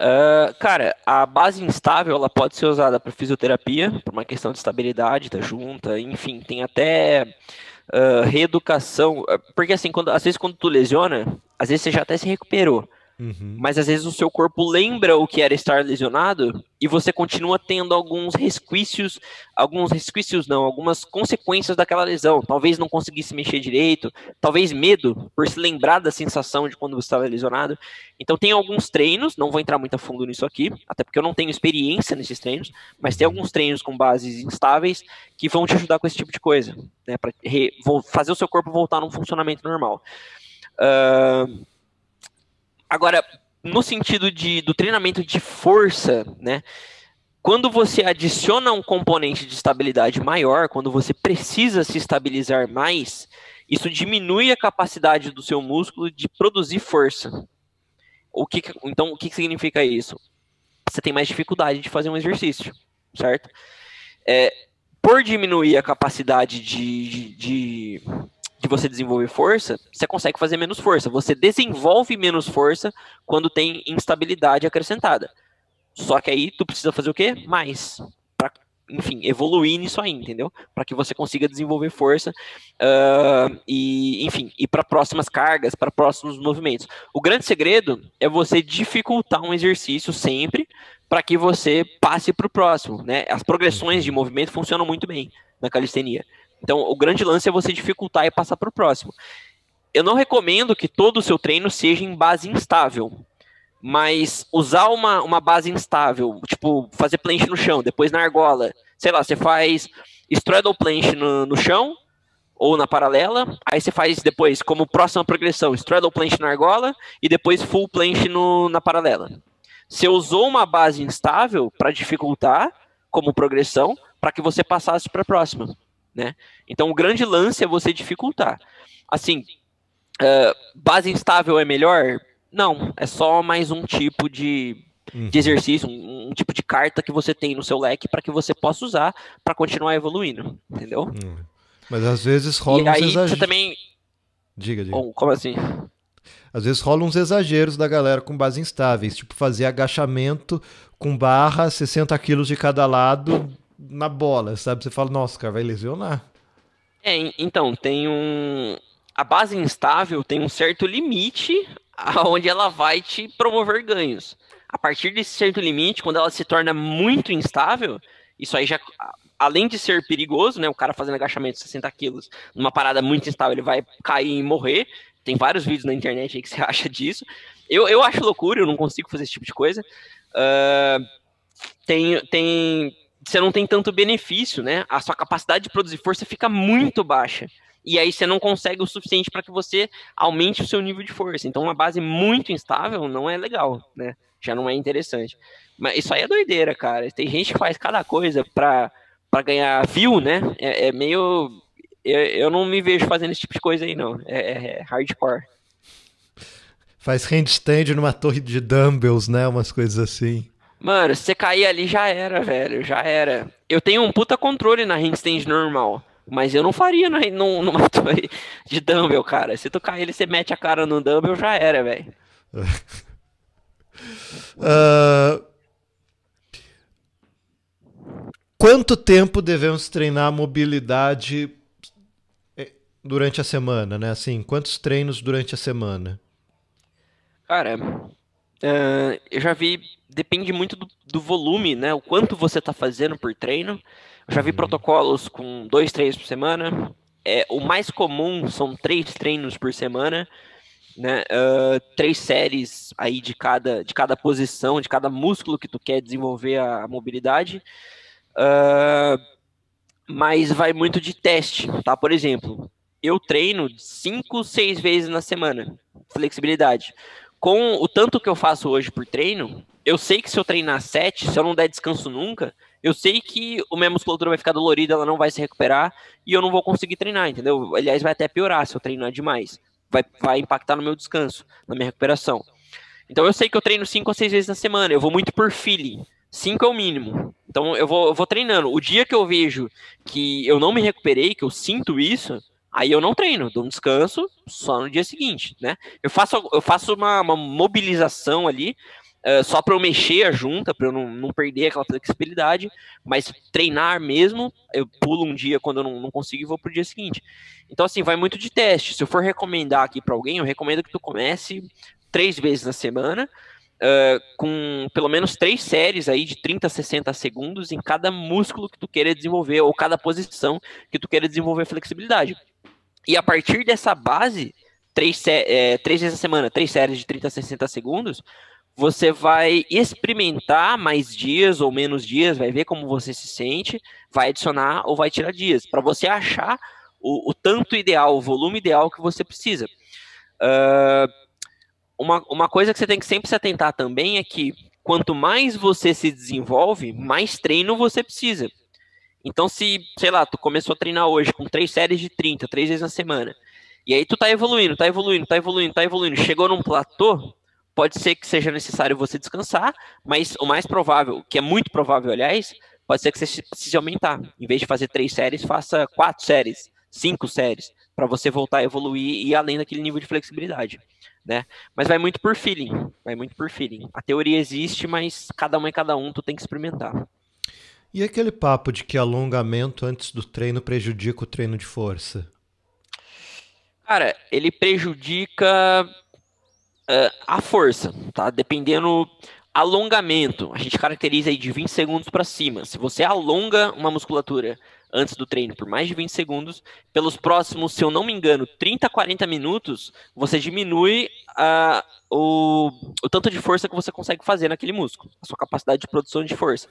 Uh, cara, a base instável ela pode ser usada para fisioterapia, por uma questão de estabilidade da junta, enfim, tem até uh, reeducação, porque assim, quando, às vezes quando tu lesiona, às vezes você já até se recuperou. Uhum. Mas às vezes o seu corpo lembra o que era estar lesionado e você continua tendo alguns resquícios, alguns resquícios não, algumas consequências daquela lesão. Talvez não conseguisse mexer direito, talvez medo por se lembrar da sensação de quando você estava lesionado. Então tem alguns treinos, não vou entrar muito a fundo nisso aqui, até porque eu não tenho experiência nesses treinos, mas tem alguns treinos com bases instáveis que vão te ajudar com esse tipo de coisa, né, para fazer o seu corpo voltar num funcionamento normal. Uh, agora, no sentido de, do treinamento de força, né? Quando você adiciona um componente de estabilidade maior, quando você precisa se estabilizar mais, isso diminui a capacidade do seu músculo de produzir força. O que, então, o que significa isso? Você tem mais dificuldade de fazer um exercício, certo? É, por diminuir a capacidade de, de, de de você desenvolver força, você consegue fazer menos força. Você desenvolve menos força quando tem instabilidade acrescentada. Só que aí tu precisa fazer o quê? Mais. Pra, enfim, evoluir nisso aí, entendeu? Para que você consiga desenvolver força uh, e, enfim, ir para próximas cargas, para próximos movimentos. O grande segredo é você dificultar um exercício sempre para que você passe para o próximo, né? As progressões de movimento funcionam muito bem na calistenia. Então, o grande lance é você dificultar e passar para o próximo. Eu não recomendo que todo o seu treino seja em base instável, mas usar uma, uma base instável, tipo, fazer planche no chão, depois na argola, sei lá, você faz straddle planche no, no chão, ou na paralela, aí você faz depois, como próxima progressão, straddle planche na argola e depois full planche no, na paralela. Você usou uma base instável para dificultar como progressão, para que você passasse para a próxima, né? Então o grande lance é você dificultar. Assim, uh, base instável é melhor? Não, é só mais um tipo de, uhum. de exercício, um, um, tipo de carta que você tem no seu leque para que você possa usar para continuar evoluindo, entendeu? Uhum. Mas às vezes rola e uns aí você também Diga, diga. como assim? Às vezes rolam uns exageros da galera com base instáveis, tipo fazer agachamento com barra, 60 quilos de cada lado na bola, sabe? Você fala, nossa, cara, vai lesionar. É, então, tem um. A base instável tem um certo limite aonde ela vai te promover ganhos. A partir desse certo limite, quando ela se torna muito instável, isso aí já. Além de ser perigoso, né? O cara fazendo agachamento de 60 quilos numa parada muito instável, ele vai cair e morrer. Tem vários vídeos na internet aí que você acha disso. Eu, eu acho loucura, eu não consigo fazer esse tipo de coisa. Uh, tem, tem, você não tem tanto benefício, né? A sua capacidade de produzir força fica muito baixa. E aí você não consegue o suficiente para que você aumente o seu nível de força. Então, uma base muito instável não é legal, né? Já não é interessante. Mas isso aí é doideira, cara. Tem gente que faz cada coisa para ganhar view, né? É, é meio eu, eu não me vejo fazendo esse tipo de coisa aí, não. É, é, é hardcore. Faz handstand numa torre de dumbbells, né? Umas coisas assim. Mano, se você cair ali já era, velho. Já era. Eu tenho um puta controle na handstand normal. Mas eu não faria na, numa torre de dumbbell, cara. Se tu cair ele, você mete a cara no dumbbell, já era, velho. uh, quanto tempo devemos treinar a mobilidade durante a semana, né? Assim, quantos treinos durante a semana? Cara, uh, eu já vi, depende muito do, do, volume, né? O quanto você tá fazendo por treino. Eu já vi uhum. protocolos com dois treinos por semana. É, o mais comum são três treinos por semana, né? Uh, três séries aí de cada, de cada posição, de cada músculo que tu quer desenvolver a, a mobilidade. Uh, mas vai muito de teste, tá? Por exemplo, eu treino cinco, seis vezes na semana. Flexibilidade. Com o tanto que eu faço hoje por treino, eu sei que se eu treinar sete, se eu não der descanso nunca, eu sei que a minha musculatura vai ficar dolorida, ela não vai se recuperar e eu não vou conseguir treinar, entendeu? Aliás, vai até piorar se eu treinar demais. Vai, vai impactar no meu descanso, na minha recuperação. Então eu sei que eu treino cinco ou seis vezes na semana, eu vou muito por feeling. Cinco é o mínimo. Então eu vou, eu vou treinando. O dia que eu vejo que eu não me recuperei, que eu sinto isso, Aí eu não treino, dou um descanso só no dia seguinte, né? Eu faço, eu faço uma, uma mobilização ali, uh, só para eu mexer a junta, para eu não, não perder aquela flexibilidade, mas treinar mesmo, eu pulo um dia quando eu não, não consigo e vou pro dia seguinte. Então, assim, vai muito de teste. Se eu for recomendar aqui para alguém, eu recomendo que tu comece três vezes na semana, Uh, com pelo menos três séries aí de 30 a 60 segundos em cada músculo que tu queira desenvolver ou cada posição que tu queira desenvolver flexibilidade. E a partir dessa base, três, é, três vezes a semana, três séries de 30 a 60 segundos, você vai experimentar mais dias ou menos dias, vai ver como você se sente, vai adicionar ou vai tirar dias, para você achar o, o, tanto ideal, o volume ideal que você precisa. Uh, uma, uma coisa que você tem que sempre se atentar também é que quanto mais você se desenvolve, mais treino você precisa. Então, se, sei lá, tu começou a treinar hoje com três séries de 30, três vezes na semana, e aí tu tá evoluindo, tá evoluindo, tá evoluindo, tá evoluindo, chegou num platô, pode ser que seja necessário você descansar, mas o mais provável, que é muito provável, aliás, pode ser que você precise aumentar. Em vez de fazer três séries, faça quatro séries, cinco séries, para você voltar a evoluir e ir além daquele nível de flexibilidade. Né? Mas vai muito por feeling, vai muito por feeling. A teoria existe, mas cada um é cada um, tu tem que experimentar. E aquele papo de que alongamento antes do treino prejudica o treino de força? Cara, ele prejudica uh, a força, tá? Dependendo alongamento, a gente caracteriza aí de 20 segundos para cima. Se você alonga uma musculatura antes do treino por mais de 20 segundos, pelos próximos, se eu não me engano, 30 a 40 minutos, você diminui uh, o, o tanto de força que você consegue fazer naquele músculo, a sua capacidade de produção de força.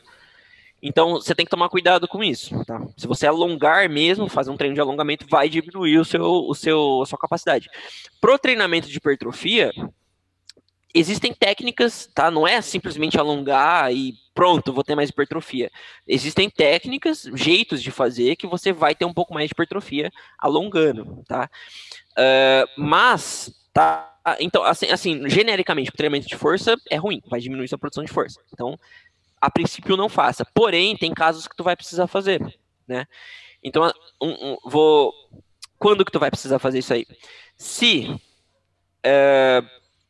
Então, você tem que tomar cuidado com isso, tá? Se você alongar mesmo, fazer um treino de alongamento, vai diminuir o seu, o seu, a sua capacidade. Pro treinamento de hipertrofia, existem técnicas, tá? Não é simplesmente alongar e pronto, vou ter mais hipertrofia. Existem técnicas, jeitos de fazer que você vai ter um pouco mais de hipertrofia alongando, tá? Uh, mas, tá? Então, assim, assim genericamente, treinamento de força é ruim, vai diminuir sua produção de força. Então, a princípio não faça. Porém, tem casos que tu vai precisar fazer, né? Então, um, um, vou. Quando que tu vai precisar fazer isso aí? Se é,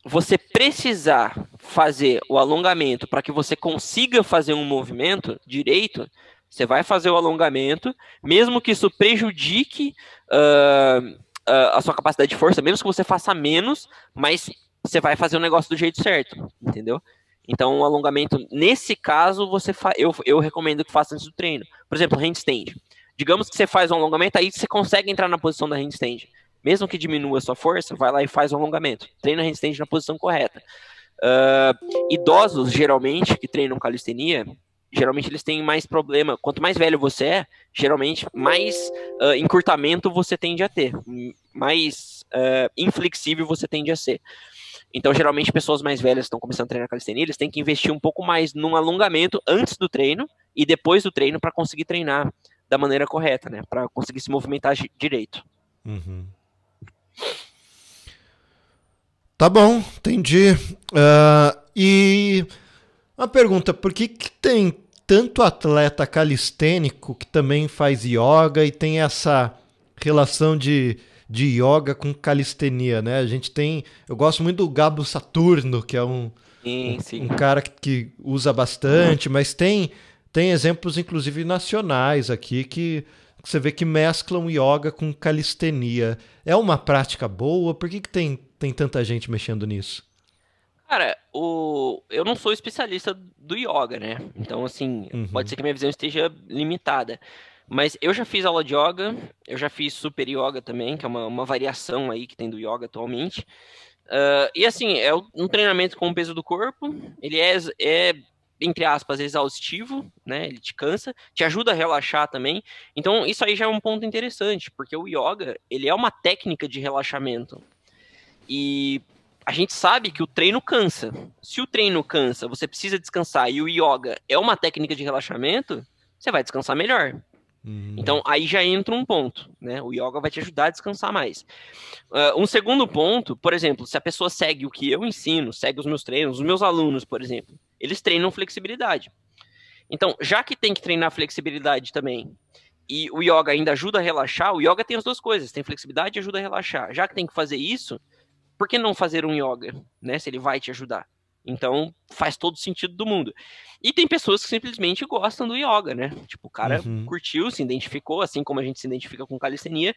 você precisar fazer o alongamento para que você consiga fazer um movimento direito, você vai fazer o alongamento, mesmo que isso prejudique uh, uh, a sua capacidade de força, mesmo que você faça menos, mas você vai fazer o negócio do jeito certo, entendeu? Então, o alongamento, nesse caso, você eu, eu recomendo que faça antes do treino. Por exemplo, handstand. Digamos que você faz um alongamento, aí você consegue entrar na posição da handstand. Mesmo que diminua a sua força, vai lá e faz o alongamento. Treina handstand na posição correta. Uh, idosos, geralmente, que treinam calistenia, geralmente eles têm mais problema. Quanto mais velho você é, geralmente mais uh, encurtamento você tende a ter, mais uh, inflexível você tende a ser. Então, geralmente, pessoas mais velhas que estão começando a treinar calistenia, eles têm que investir um pouco mais num alongamento antes do treino e depois do treino para conseguir treinar da maneira correta, né? Para conseguir se movimentar direito. Uhum. Tá bom, entendi. Uh, e uma pergunta: por que, que tem tanto atleta calistênico que também faz yoga e tem essa relação de de yoga com calistenia, né? A gente tem, eu gosto muito do Gabo Saturno, que é um sim, sim. um, cara que, que, usa bastante, mas tem tem exemplos inclusive nacionais aqui que, que você vê que mesclam yoga com calistenia. É uma prática boa? Por que, que tem, tem tanta gente mexendo nisso? Cara, o... eu não sou especialista do yoga, né? Então, assim, uhum. pode ser que minha visão esteja limitada. Mas eu já fiz aula de yoga, eu já fiz super yoga também, que é uma, uma variação aí que tem do yoga atualmente. Uh, e assim, é um treinamento com o peso do corpo, ele é, é, entre aspas, exaustivo, né? Ele te cansa, te ajuda a relaxar também. Então, isso aí já é um ponto interessante, porque o yoga, ele é uma técnica de relaxamento. E a gente sabe que o treino cansa. Se o treino cansa, você precisa descansar e o yoga é uma técnica de relaxamento, você vai descansar melhor. Uhum. Então, aí já entra um ponto, né? O yoga vai te ajudar a descansar mais. Uh, um segundo ponto, por exemplo, se a pessoa segue o que eu ensino, segue os meus treinos, os meus alunos, por exemplo, eles treinam flexibilidade. Então, já que tem que treinar flexibilidade também, e o yoga ainda ajuda a relaxar, o yoga tem as duas coisas, tem flexibilidade e ajuda a relaxar. Já que tem que fazer isso, por que não fazer um yoga, né? Se ele vai te ajudar. Então, faz todo sentido do mundo. E tem pessoas que simplesmente gostam do yoga, né? Tipo, o cara uhum. curtiu, se identificou, assim como a gente se identifica com calistenia.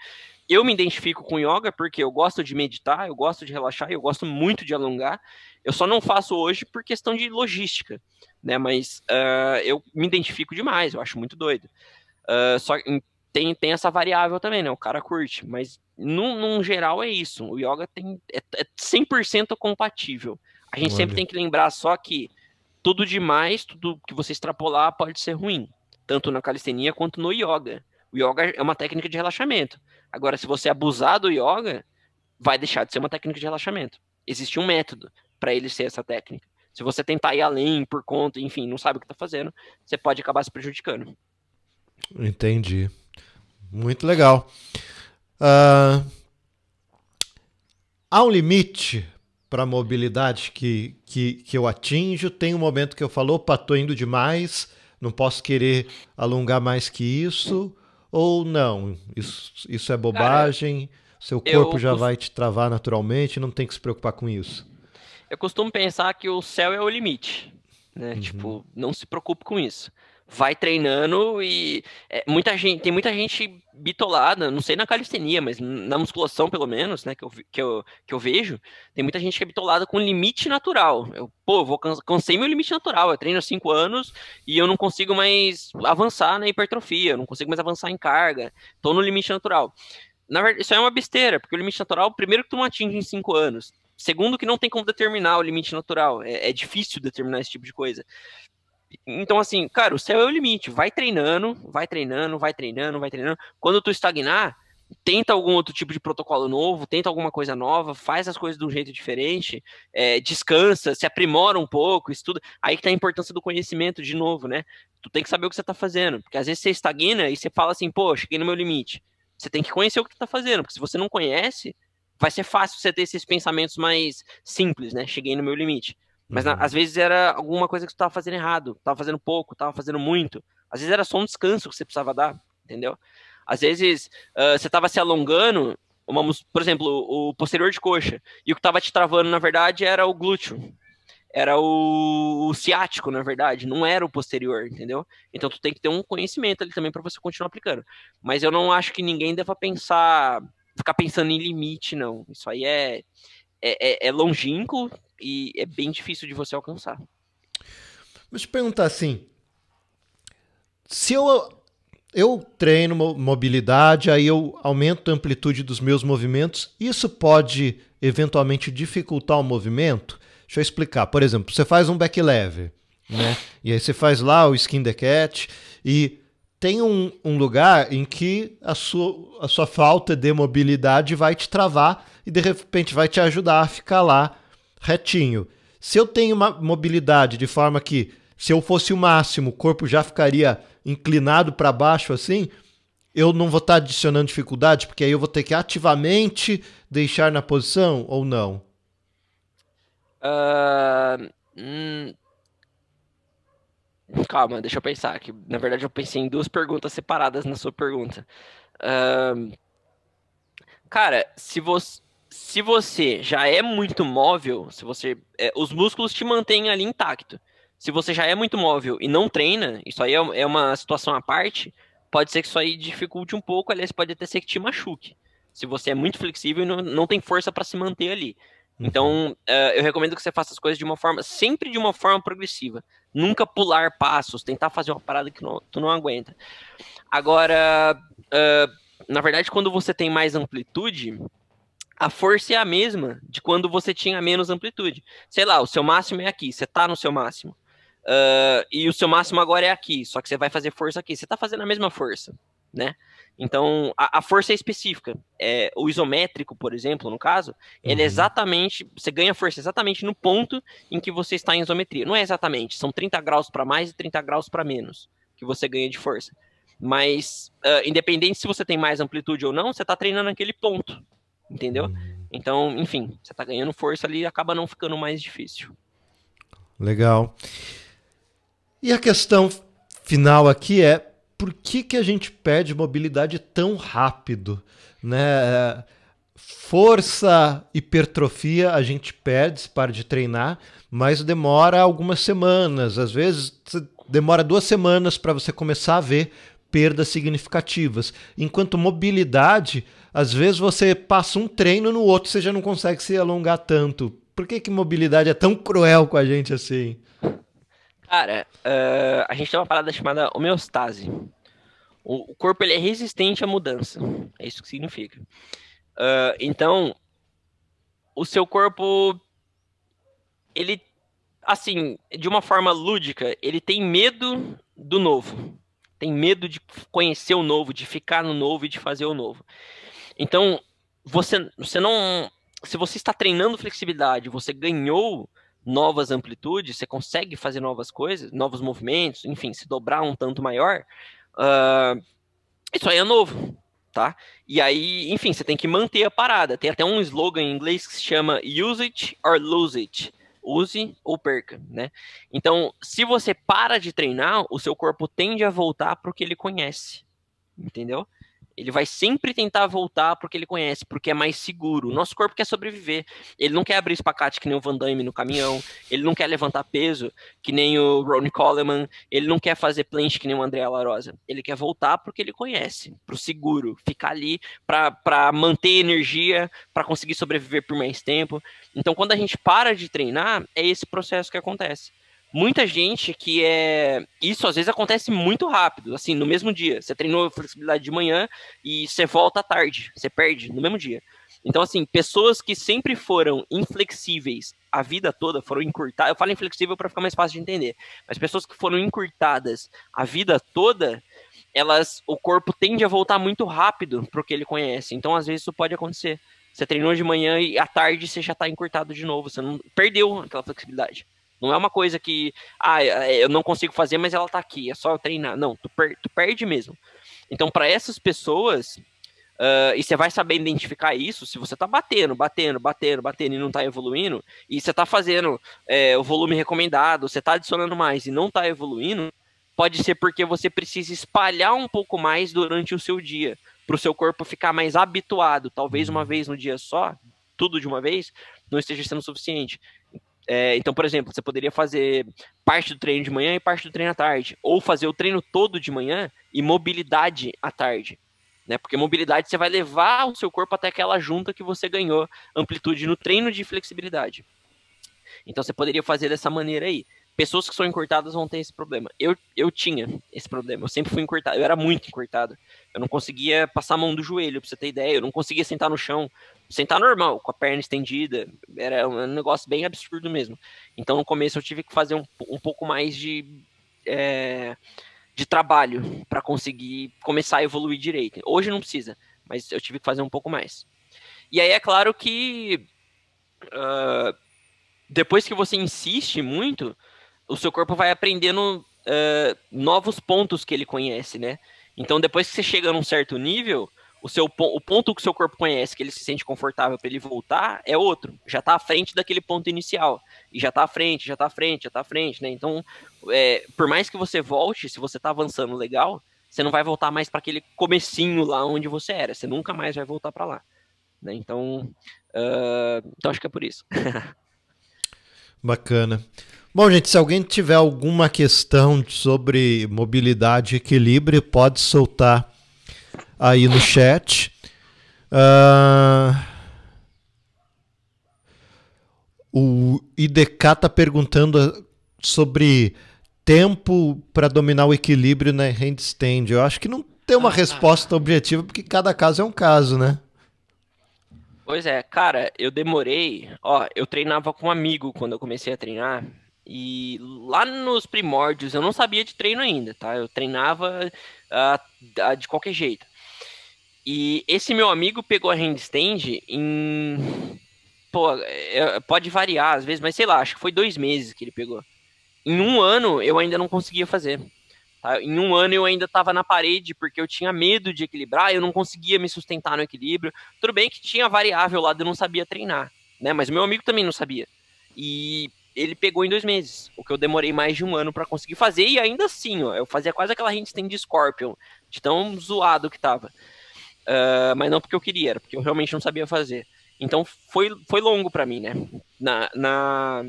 Eu me identifico com yoga porque eu gosto de meditar, eu gosto de relaxar, eu gosto muito de alongar. Eu só não faço hoje por questão de logística, né? Mas uh, eu me identifico demais, eu acho muito doido. Uh, só tem, tem essa variável também, né? O cara curte, mas num, num geral é isso. O yoga tem, é, é 100% compatível. A gente Olha. sempre tem que lembrar só que tudo demais, tudo que você extrapolar pode ser ruim, tanto na calistenia quanto no yoga. O yoga é uma técnica de relaxamento. Agora, se você abusar do yoga, vai deixar de ser uma técnica de relaxamento. Existe um método para ele ser essa técnica. Se você tentar ir além por conta, enfim, não sabe o que está fazendo, você pode acabar se prejudicando. Entendi. Muito legal. Uh, há um limite para a mobilidade que, que, que eu atinjo. Tem um momento que eu falo, opa, tô indo demais, não posso querer alongar mais que isso. Ou não, isso, isso é bobagem, Cara, seu corpo já vai te travar naturalmente, não tem que se preocupar com isso. Eu costumo pensar que o céu é o limite, né? Uhum. Tipo, não se preocupe com isso vai treinando e é, muita gente, tem muita gente bitolada, não sei na calistenia, mas na musculação pelo menos, né, que eu, que eu, que eu vejo, tem muita gente que é bitolada com limite natural. Eu, pô, vou cansei meu limite natural, eu treino há cinco anos e eu não consigo mais avançar na hipertrofia, não consigo mais avançar em carga, tô no limite natural. Na verdade, isso é uma besteira, porque o limite natural, primeiro que tu não atinge em cinco anos, segundo que não tem como determinar o limite natural, é, é difícil determinar esse tipo de coisa. Então, assim, cara, o céu é o limite. Vai treinando, vai treinando, vai treinando, vai treinando. Quando tu estagnar, tenta algum outro tipo de protocolo novo, tenta alguma coisa nova, faz as coisas de um jeito diferente, é, descansa, se aprimora um pouco, estuda. Aí que tá a importância do conhecimento de novo, né? Tu tem que saber o que você tá fazendo, porque às vezes você estagna e você fala assim, pô, cheguei no meu limite. Você tem que conhecer o que tu tá fazendo, porque se você não conhece, vai ser fácil você ter esses pensamentos mais simples, né? Cheguei no meu limite. Mas uhum. às vezes era alguma coisa que você tava fazendo errado, tava fazendo pouco, tava fazendo muito. Às vezes era só um descanso que você precisava dar, entendeu? Às vezes uh, você estava se alongando, uma, por exemplo, o posterior de coxa, e o que estava te travando, na verdade, era o glúteo. Era o, o, ciático, na verdade, não era o posterior, entendeu? Então tu tem que ter um conhecimento ali também para você continuar aplicando. Mas eu não acho que ninguém deva pensar, ficar pensando em limite, não. Isso aí é, é, é, é longínquo e é bem difícil de você alcançar. Eu perguntar assim. Se eu eu treino mobilidade, aí eu aumento a amplitude dos meus movimentos. Isso pode eventualmente dificultar o movimento? Deixa eu explicar. Por exemplo, você faz um back lever, né? E aí você faz lá o skin the cat e tem um, um lugar em que a sua, a sua falta de mobilidade vai te travar e de repente vai te ajudar a ficar lá retinho. Se eu tenho uma mobilidade de forma que se eu fosse o máximo, o corpo já ficaria inclinado para baixo assim, eu não vou estar tá adicionando dificuldade, porque aí eu vou ter que ativamente deixar na posição ou não? Uh, hum... Calma, deixa eu pensar. Que na verdade eu pensei em duas perguntas separadas na sua pergunta. Uh... Cara, se você se você já é muito móvel, se você é, os músculos te mantêm ali intacto se você já é muito móvel e não treina, isso aí é, é uma situação à parte, pode ser que isso aí dificulte um pouco, aliás, pode até ser que te machuque. Se você é muito flexível e não, não tem força para se manter ali. Uhum. Então, uh, eu recomendo que você faça as coisas de uma forma, sempre de uma forma progressiva. Nunca pular passos, tentar fazer uma parada que não, tu não aguenta. Agora, uh, na verdade, quando você tem mais amplitude, a força é a mesma de quando você tinha menos amplitude. Sei lá, o seu máximo é aqui, você tá no seu máximo. Uh, e o seu máximo agora é aqui, só que você vai fazer força aqui. Você está fazendo a mesma força, né? Então, a, a, força é específica. É, o isométrico, por exemplo, no caso, uhum. ele é uhum. exatamente. Você ganha força exatamente no ponto em que você está em isometria. Não é exatamente, são 30 graus para mais e 30 graus para menos que você ganha de força. Mas, uh, independente se você tem mais amplitude ou não, você está treinando aquele ponto. Entendeu? Uhum. Então, enfim, você está ganhando força ali e acaba não ficando mais difícil. Legal. E a questão final aqui é por que, que a gente perde mobilidade tão rápido? Né? Força, hipertrofia, a gente perde se para de treinar, mas demora algumas semanas. Às vezes demora duas semanas para você começar a ver perdas significativas. Enquanto mobilidade, às vezes você passa um treino no outro, você já não consegue se alongar tanto. Por que, que mobilidade é tão cruel com a gente assim? Cara, uh, a gente tem uma parada chamada homeostase. O, o, corpo ele é resistente à mudança. É isso que significa. Uh, então, o seu corpo, ele, assim, de uma forma lúdica, ele tem medo do novo. Tem medo de conhecer o novo, de ficar no novo e de fazer o novo. Então, você, você não. Se você está treinando flexibilidade, você ganhou novas amplitudes, você consegue fazer novas coisas, novos movimentos, enfim, se dobrar um tanto maior, uh, isso aí é novo, tá? E aí, enfim, você tem que manter a parada. Tem até um slogan em inglês que se chama use it or lose it. Use ou perca, né? Então, se você para de treinar, o seu corpo tende a voltar para o que ele conhece, entendeu? Ele vai sempre tentar voltar porque ele conhece, porque é mais seguro. O nosso corpo quer sobreviver. Ele não quer abrir espacate que nem o Van Damme no caminhão. Ele não quer levantar peso que nem o Ronnie Coleman. Ele não quer fazer planche que nem o André Larosa. Ele quer voltar porque ele conhece, pro seguro. Ficar ali para manter energia, para conseguir sobreviver por mais tempo. Então, quando a gente para de treinar, é esse processo que acontece muita gente que é. Isso às vezes acontece muito rápido, assim, no mesmo dia. Você treinou flexibilidade de manhã e você volta à tarde, você perde no mesmo dia. Então, assim, pessoas que sempre foram inflexíveis a vida toda, foram encurtadas. Eu falo inflexível para ficar mais fácil de entender, mas pessoas que foram encurtadas a vida toda, elas, o corpo tende a voltar muito rápido para o que ele conhece. Então, às vezes, isso pode acontecer. Você treinou de manhã e à tarde você já está encurtado de novo. Você não perdeu aquela flexibilidade. Não é uma coisa que, ah, eu não consigo fazer, mas ela está aqui, é só treinar. Não, tu, per tu perde mesmo. Então, para essas pessoas, uh, e você vai saber identificar isso se você está batendo, batendo, batendo, batendo e não está evoluindo, e você está fazendo é, o volume recomendado, você está adicionando mais e não está evoluindo, pode ser porque você precisa espalhar um pouco mais durante o seu dia, para o seu corpo ficar mais habituado. Talvez uma vez no dia só, tudo de uma vez, não esteja sendo suficiente. É, então, por exemplo, você poderia fazer parte do treino de manhã e parte do treino à tarde, ou fazer o treino todo de manhã e mobilidade à tarde. Né? Porque mobilidade você vai levar o seu corpo até aquela junta que você ganhou amplitude no treino de flexibilidade. Então você poderia fazer dessa maneira aí. Pessoas que são encurtadas vão ter esse problema. Eu, eu tinha esse problema. Eu sempre fui encurtado. Eu era muito encurtado. Eu não conseguia passar a mão do joelho, pra você ter ideia. Eu não conseguia sentar no chão sentar normal, com a perna estendida. Era um negócio bem absurdo mesmo. Então, no começo, eu tive que fazer um, um pouco mais de, é, de trabalho para conseguir começar a evoluir direito. Hoje não precisa, mas eu tive que fazer um pouco mais. E aí, é claro que uh, depois que você insiste muito, o seu corpo vai aprendendo uh, novos pontos que ele conhece, né? Então, depois que você chega num certo nível, o, seu, o ponto que o seu corpo conhece, que ele se sente confortável para ele voltar, é outro. Já está à frente daquele ponto inicial. E já está à frente, já está à frente, já está à frente, né? Então, é, por mais que você volte, se você está avançando legal, você não vai voltar mais para aquele comecinho lá onde você era. Você nunca mais vai voltar para lá. Né? Então, uh, então, acho que é por isso. Bacana. Bom, gente, se alguém tiver alguma questão sobre mobilidade e equilíbrio, pode soltar aí no chat. Uh, o IDK está perguntando sobre tempo para dominar o equilíbrio na handstand. Eu acho que não tem uma ah, resposta objetiva, porque cada caso é um caso, né? Pois é, cara, eu demorei. Ó, eu treinava com um amigo quando eu comecei a treinar. E lá nos primórdios eu não sabia de treino ainda, tá? Eu treinava uh, de qualquer jeito. E esse meu amigo pegou a handstand em. Pô, é, pode variar às vezes, mas sei lá, acho que foi dois meses que ele pegou. Em um ano eu ainda não conseguia fazer. Tá? Em um ano eu ainda estava na parede porque eu tinha medo de equilibrar, eu não conseguia me sustentar no equilíbrio. Tudo bem que tinha variável lá, eu não sabia treinar, né? Mas meu amigo também não sabia. E ele pegou em dois meses, o que eu demorei mais de um ano para conseguir fazer, e ainda assim, ó, eu fazia quase aquela handstand de Scorpion, de tão zoado que tava. Uh, mas não porque eu queria, era porque eu realmente não sabia fazer. Então foi, foi longo para mim, né? Na, na...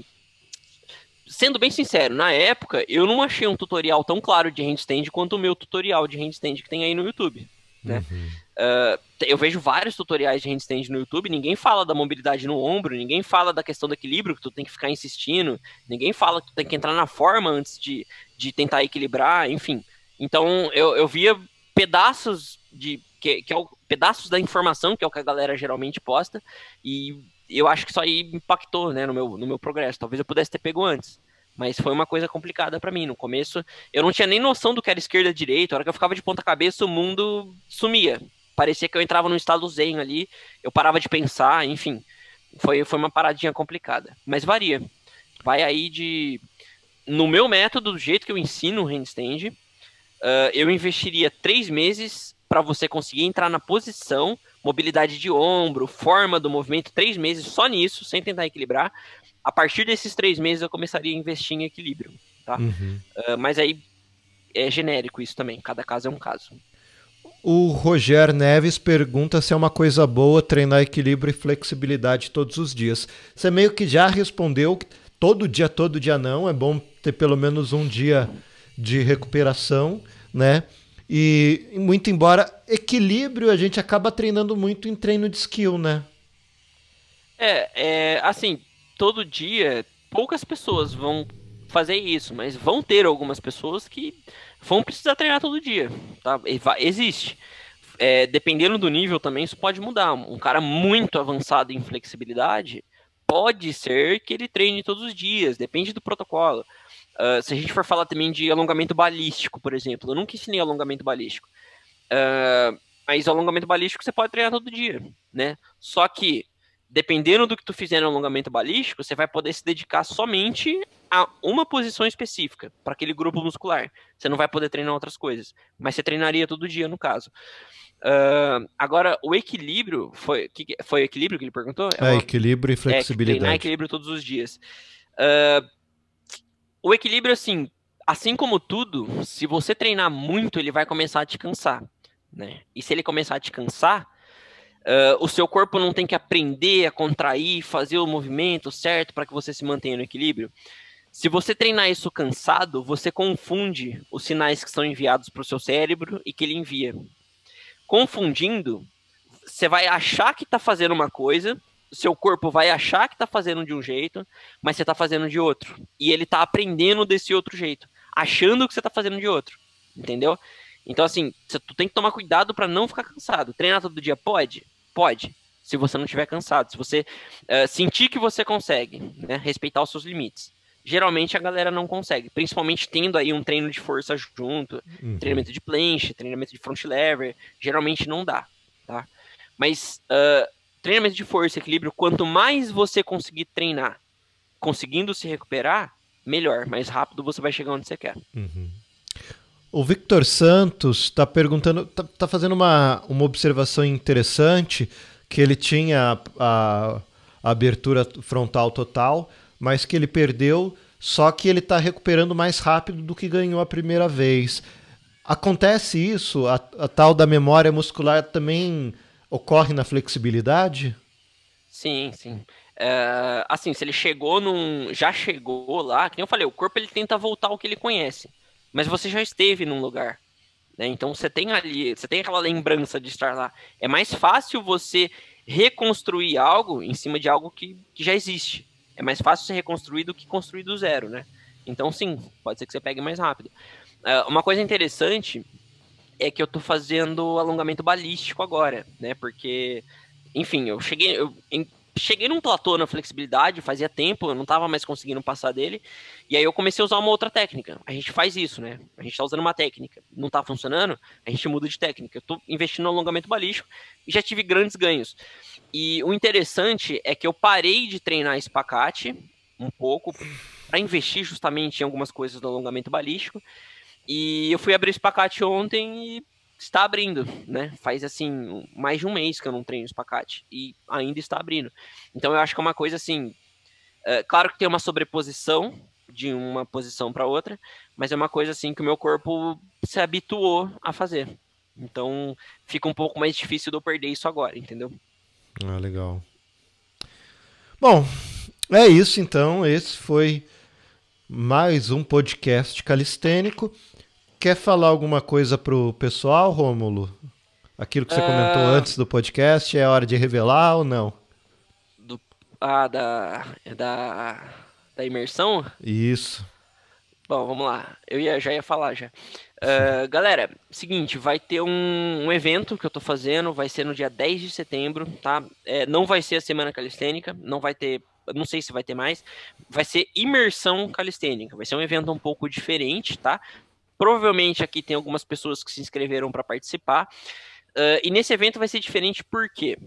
Sendo bem sincero, na época eu não achei um tutorial tão claro de handstand quanto o meu tutorial de handstand que tem aí no YouTube. Né? Uhum. Uh, eu vejo vários tutoriais de handstand no YouTube, ninguém fala da mobilidade no ombro, ninguém fala da questão do equilíbrio, que tu tem que ficar insistindo, ninguém fala que tu tem que entrar na forma antes de, de tentar equilibrar, enfim. Então eu, eu via pedaços de que, que é o pedaços da informação, que é o que a galera geralmente posta, e eu acho que isso aí impactou, né, no meu, no meu progresso. Talvez eu pudesse ter pego antes. Mas foi uma coisa complicada para mim. No começo, eu não tinha nem noção do que era esquerda e direita. A hora que eu ficava de ponta cabeça, o mundo sumia. Parecia que eu entrava num estado zen ali, eu parava de pensar, enfim. Foi, foi uma paradinha complicada. Mas varia. Vai aí de. No meu método, do jeito que eu ensino o handstand, uh, eu investiria três meses para você conseguir entrar na posição, mobilidade de ombro, forma do movimento, três meses só nisso, sem tentar equilibrar. A partir desses três meses eu começaria a investir em equilíbrio, tá? Uhum. Uh, mas aí é genérico isso também, cada caso é um caso. O Roger Neves pergunta se é uma coisa boa treinar equilíbrio e flexibilidade todos os dias. Você meio que já respondeu todo dia, todo dia não. É bom ter pelo menos um dia de recuperação, né? E muito embora equilíbrio a gente acaba treinando muito em treino de skill, né? É, é assim, todo dia poucas pessoas vão fazer isso, mas vão ter algumas pessoas que vão precisar treinar todo dia, tá? Existe. é, dependendo do nível também, isso pode mudar. Um cara muito avançado em flexibilidade, pode ser que ele treine todos os dias, depende do protocolo. Uh, se a gente for falar também de alongamento balístico, por exemplo, eu nunca ensinei alongamento balístico. Uh, mas alongamento balístico você pode treinar todo dia, né? Só que, dependendo do que tu fizer no alongamento balístico, você vai poder se dedicar somente a uma posição específica, para aquele grupo muscular. Você não vai poder treinar outras coisas. Mas você treinaria todo dia, no caso. Uh, agora, o equilíbrio, foi, que, foi equilíbrio que ele perguntou? É, é uma, equilíbrio e flexibilidade. É, treinar equilíbrio todos os dias. Uh, o equilíbrio, assim, assim como tudo, se você treinar muito, ele vai começar a te cansar, né? E se ele começar a te cansar, uh, o seu corpo não tem que aprender a contrair, fazer o movimento certo para que você se mantenha no equilíbrio. Se você treinar isso cansado, você confunde os sinais que são enviados para o seu cérebro e que ele envia. Confundindo, você vai achar que está fazendo uma coisa, seu corpo vai achar que está fazendo de um jeito, mas você está fazendo de outro. E ele está aprendendo desse outro jeito, achando que você está fazendo de outro. Entendeu? Então, assim, tu tem que tomar cuidado para não ficar cansado. Treinar todo dia pode? Pode. Se você não estiver cansado. Se você uh, sentir que você consegue, né? Respeitar os seus limites. Geralmente a galera não consegue, principalmente tendo aí um treino de força junto, uhum. treinamento de planche, treinamento de front lever, geralmente não dá, tá? Mas uh, treinamento de força equilíbrio, quanto mais você conseguir treinar, conseguindo se recuperar, melhor, mais rápido você vai chegar onde você quer. Uhum. O Victor Santos está perguntando, está tá fazendo uma, uma observação interessante, que ele tinha a, a abertura frontal total, mas que ele perdeu, só que ele está recuperando mais rápido do que ganhou a primeira vez. Acontece isso? A, a tal da memória muscular também ocorre na flexibilidade? Sim, sim. É, assim, se ele chegou num. Já chegou lá, como eu falei, o corpo ele tenta voltar ao que ele conhece. Mas você já esteve num lugar. Né? Então você tem ali, você tem aquela lembrança de estar lá. É mais fácil você reconstruir algo em cima de algo que, que já existe. É mais fácil ser reconstruir do que construir do zero, né? Então, sim, pode ser que você pegue mais rápido. Uh, uma coisa interessante é que eu tô fazendo alongamento balístico agora, né? Porque, enfim, eu cheguei, eu cheguei num platô na flexibilidade, fazia tempo, eu não tava mais conseguindo passar dele, e aí eu comecei a usar uma outra técnica. A gente faz isso, né? A gente tá usando uma técnica, não tá funcionando, a gente muda de técnica. Eu tô investindo no alongamento balístico e já tive grandes ganhos. E o interessante é que eu parei de treinar espacate um pouco para investir justamente em algumas coisas do alongamento balístico, e eu fui abrir espacate ontem e está abrindo, né? Faz assim mais de um mês que eu não treino espacate e ainda está abrindo. Então eu acho que é uma coisa assim, é, claro que tem uma sobreposição de uma posição para outra, mas é uma coisa assim que o meu corpo se habituou a fazer. Então fica um pouco mais difícil de eu perder isso agora, entendeu? Ah, legal. Bom, é isso então. Esse foi mais um podcast calistênico. Quer falar alguma coisa pro pessoal, Rômulo? Aquilo que você comentou antes do podcast, é hora de revelar ou não? Do... Ah, da... da... da imersão? Isso. Bom, vamos lá. Eu ia, já ia falar já. Uh, galera, seguinte, vai ter um, um, evento que eu tô fazendo, vai ser no dia 10 de setembro, tá? É, não vai ser a Semana Calistênica, não vai ter, não sei se vai ter mais, vai ser imersão calistênica, vai ser um evento um pouco diferente, tá? Provavelmente aqui tem algumas pessoas que se inscreveram para participar. Uh, e nesse evento vai ser diferente porque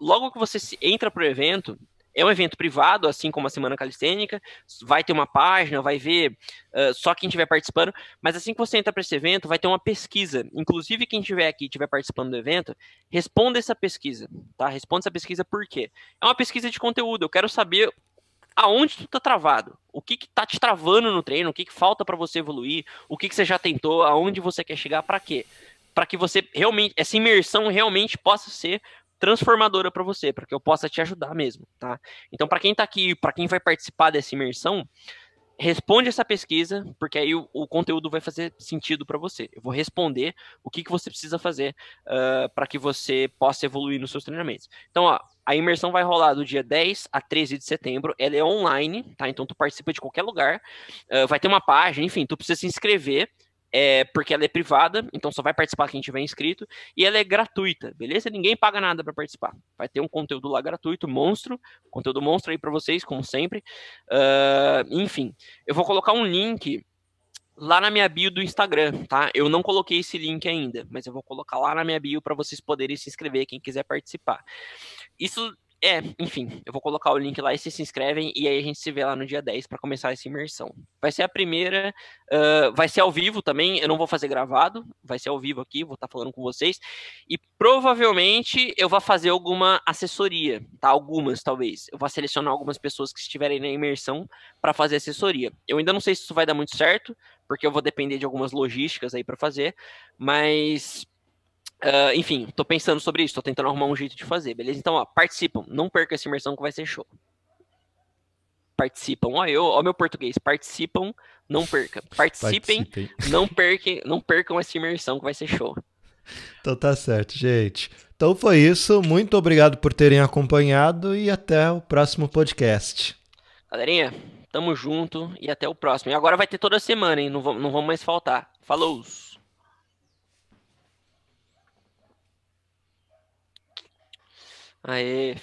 logo que você entra para o evento, é um evento privado, assim como a Semana Calistênica, vai ter uma página, vai ver uh, só quem estiver participando, mas assim que você entra para esse evento, vai ter uma pesquisa. Inclusive, quem estiver aqui estiver participando do evento, responda essa pesquisa, tá? Responda essa pesquisa por quê? É uma pesquisa de conteúdo, eu quero saber aonde tu tá travado, o que que tá te travando no treino, o que que falta para você evoluir, o que que você já tentou, aonde você quer chegar, para quê? Para que você realmente, essa imersão realmente possa ser transformadora para você, para que eu possa te ajudar mesmo, tá? Então, para quem tá aqui, para quem vai participar dessa imersão, responde essa pesquisa, porque aí o, o conteúdo vai fazer sentido para você. Eu vou responder o que, que você precisa fazer uh, para que você possa evoluir nos seus treinamentos. Então, ó, a imersão vai rolar do dia 10 a 13 de setembro. Ela é online, tá? Então tu participa de qualquer lugar. Uh, vai ter uma página, enfim, tu precisa se inscrever. É porque ela é privada, então só vai participar quem tiver inscrito, e ela é gratuita, beleza? Ninguém paga nada para participar. Vai ter um conteúdo lá gratuito, monstro, conteúdo monstro aí para vocês, como sempre. Uh, enfim, eu vou colocar um link lá na minha bio do Instagram, tá? Eu não coloquei esse link ainda, mas eu vou colocar lá na minha bio para vocês poderem se inscrever, quem quiser participar. Isso é, enfim, eu vou colocar o link lá e vocês se inscrevem e aí a gente se vê lá no dia 10 para começar essa imersão. Vai ser a primeira, uh, vai ser ao vivo também, eu não vou fazer gravado, vai ser ao vivo aqui, vou estar tá falando com vocês. E provavelmente eu vou fazer alguma assessoria, tá? Algumas, talvez. Eu vou selecionar algumas pessoas que estiverem na imersão para fazer assessoria. Eu ainda não sei se isso vai dar muito certo, porque eu vou depender de algumas logísticas aí para fazer, mas Uh, enfim, tô pensando sobre isso, tô tentando arrumar um jeito de fazer, beleza? Então, ó, participam, não perca essa imersão que vai ser show. Participam, ó, eu, ó meu português, participam, não perca. Participem, Participem. não percam, não percam essa imersão que vai ser show. Então tá certo, gente. Então foi isso, muito obrigado por terem acompanhado e até o próximo podcast. Galerinha, tamo junto e até o próximo. E agora vai ter toda semana, hein? Não, não vamos mais faltar. Falou! Aê,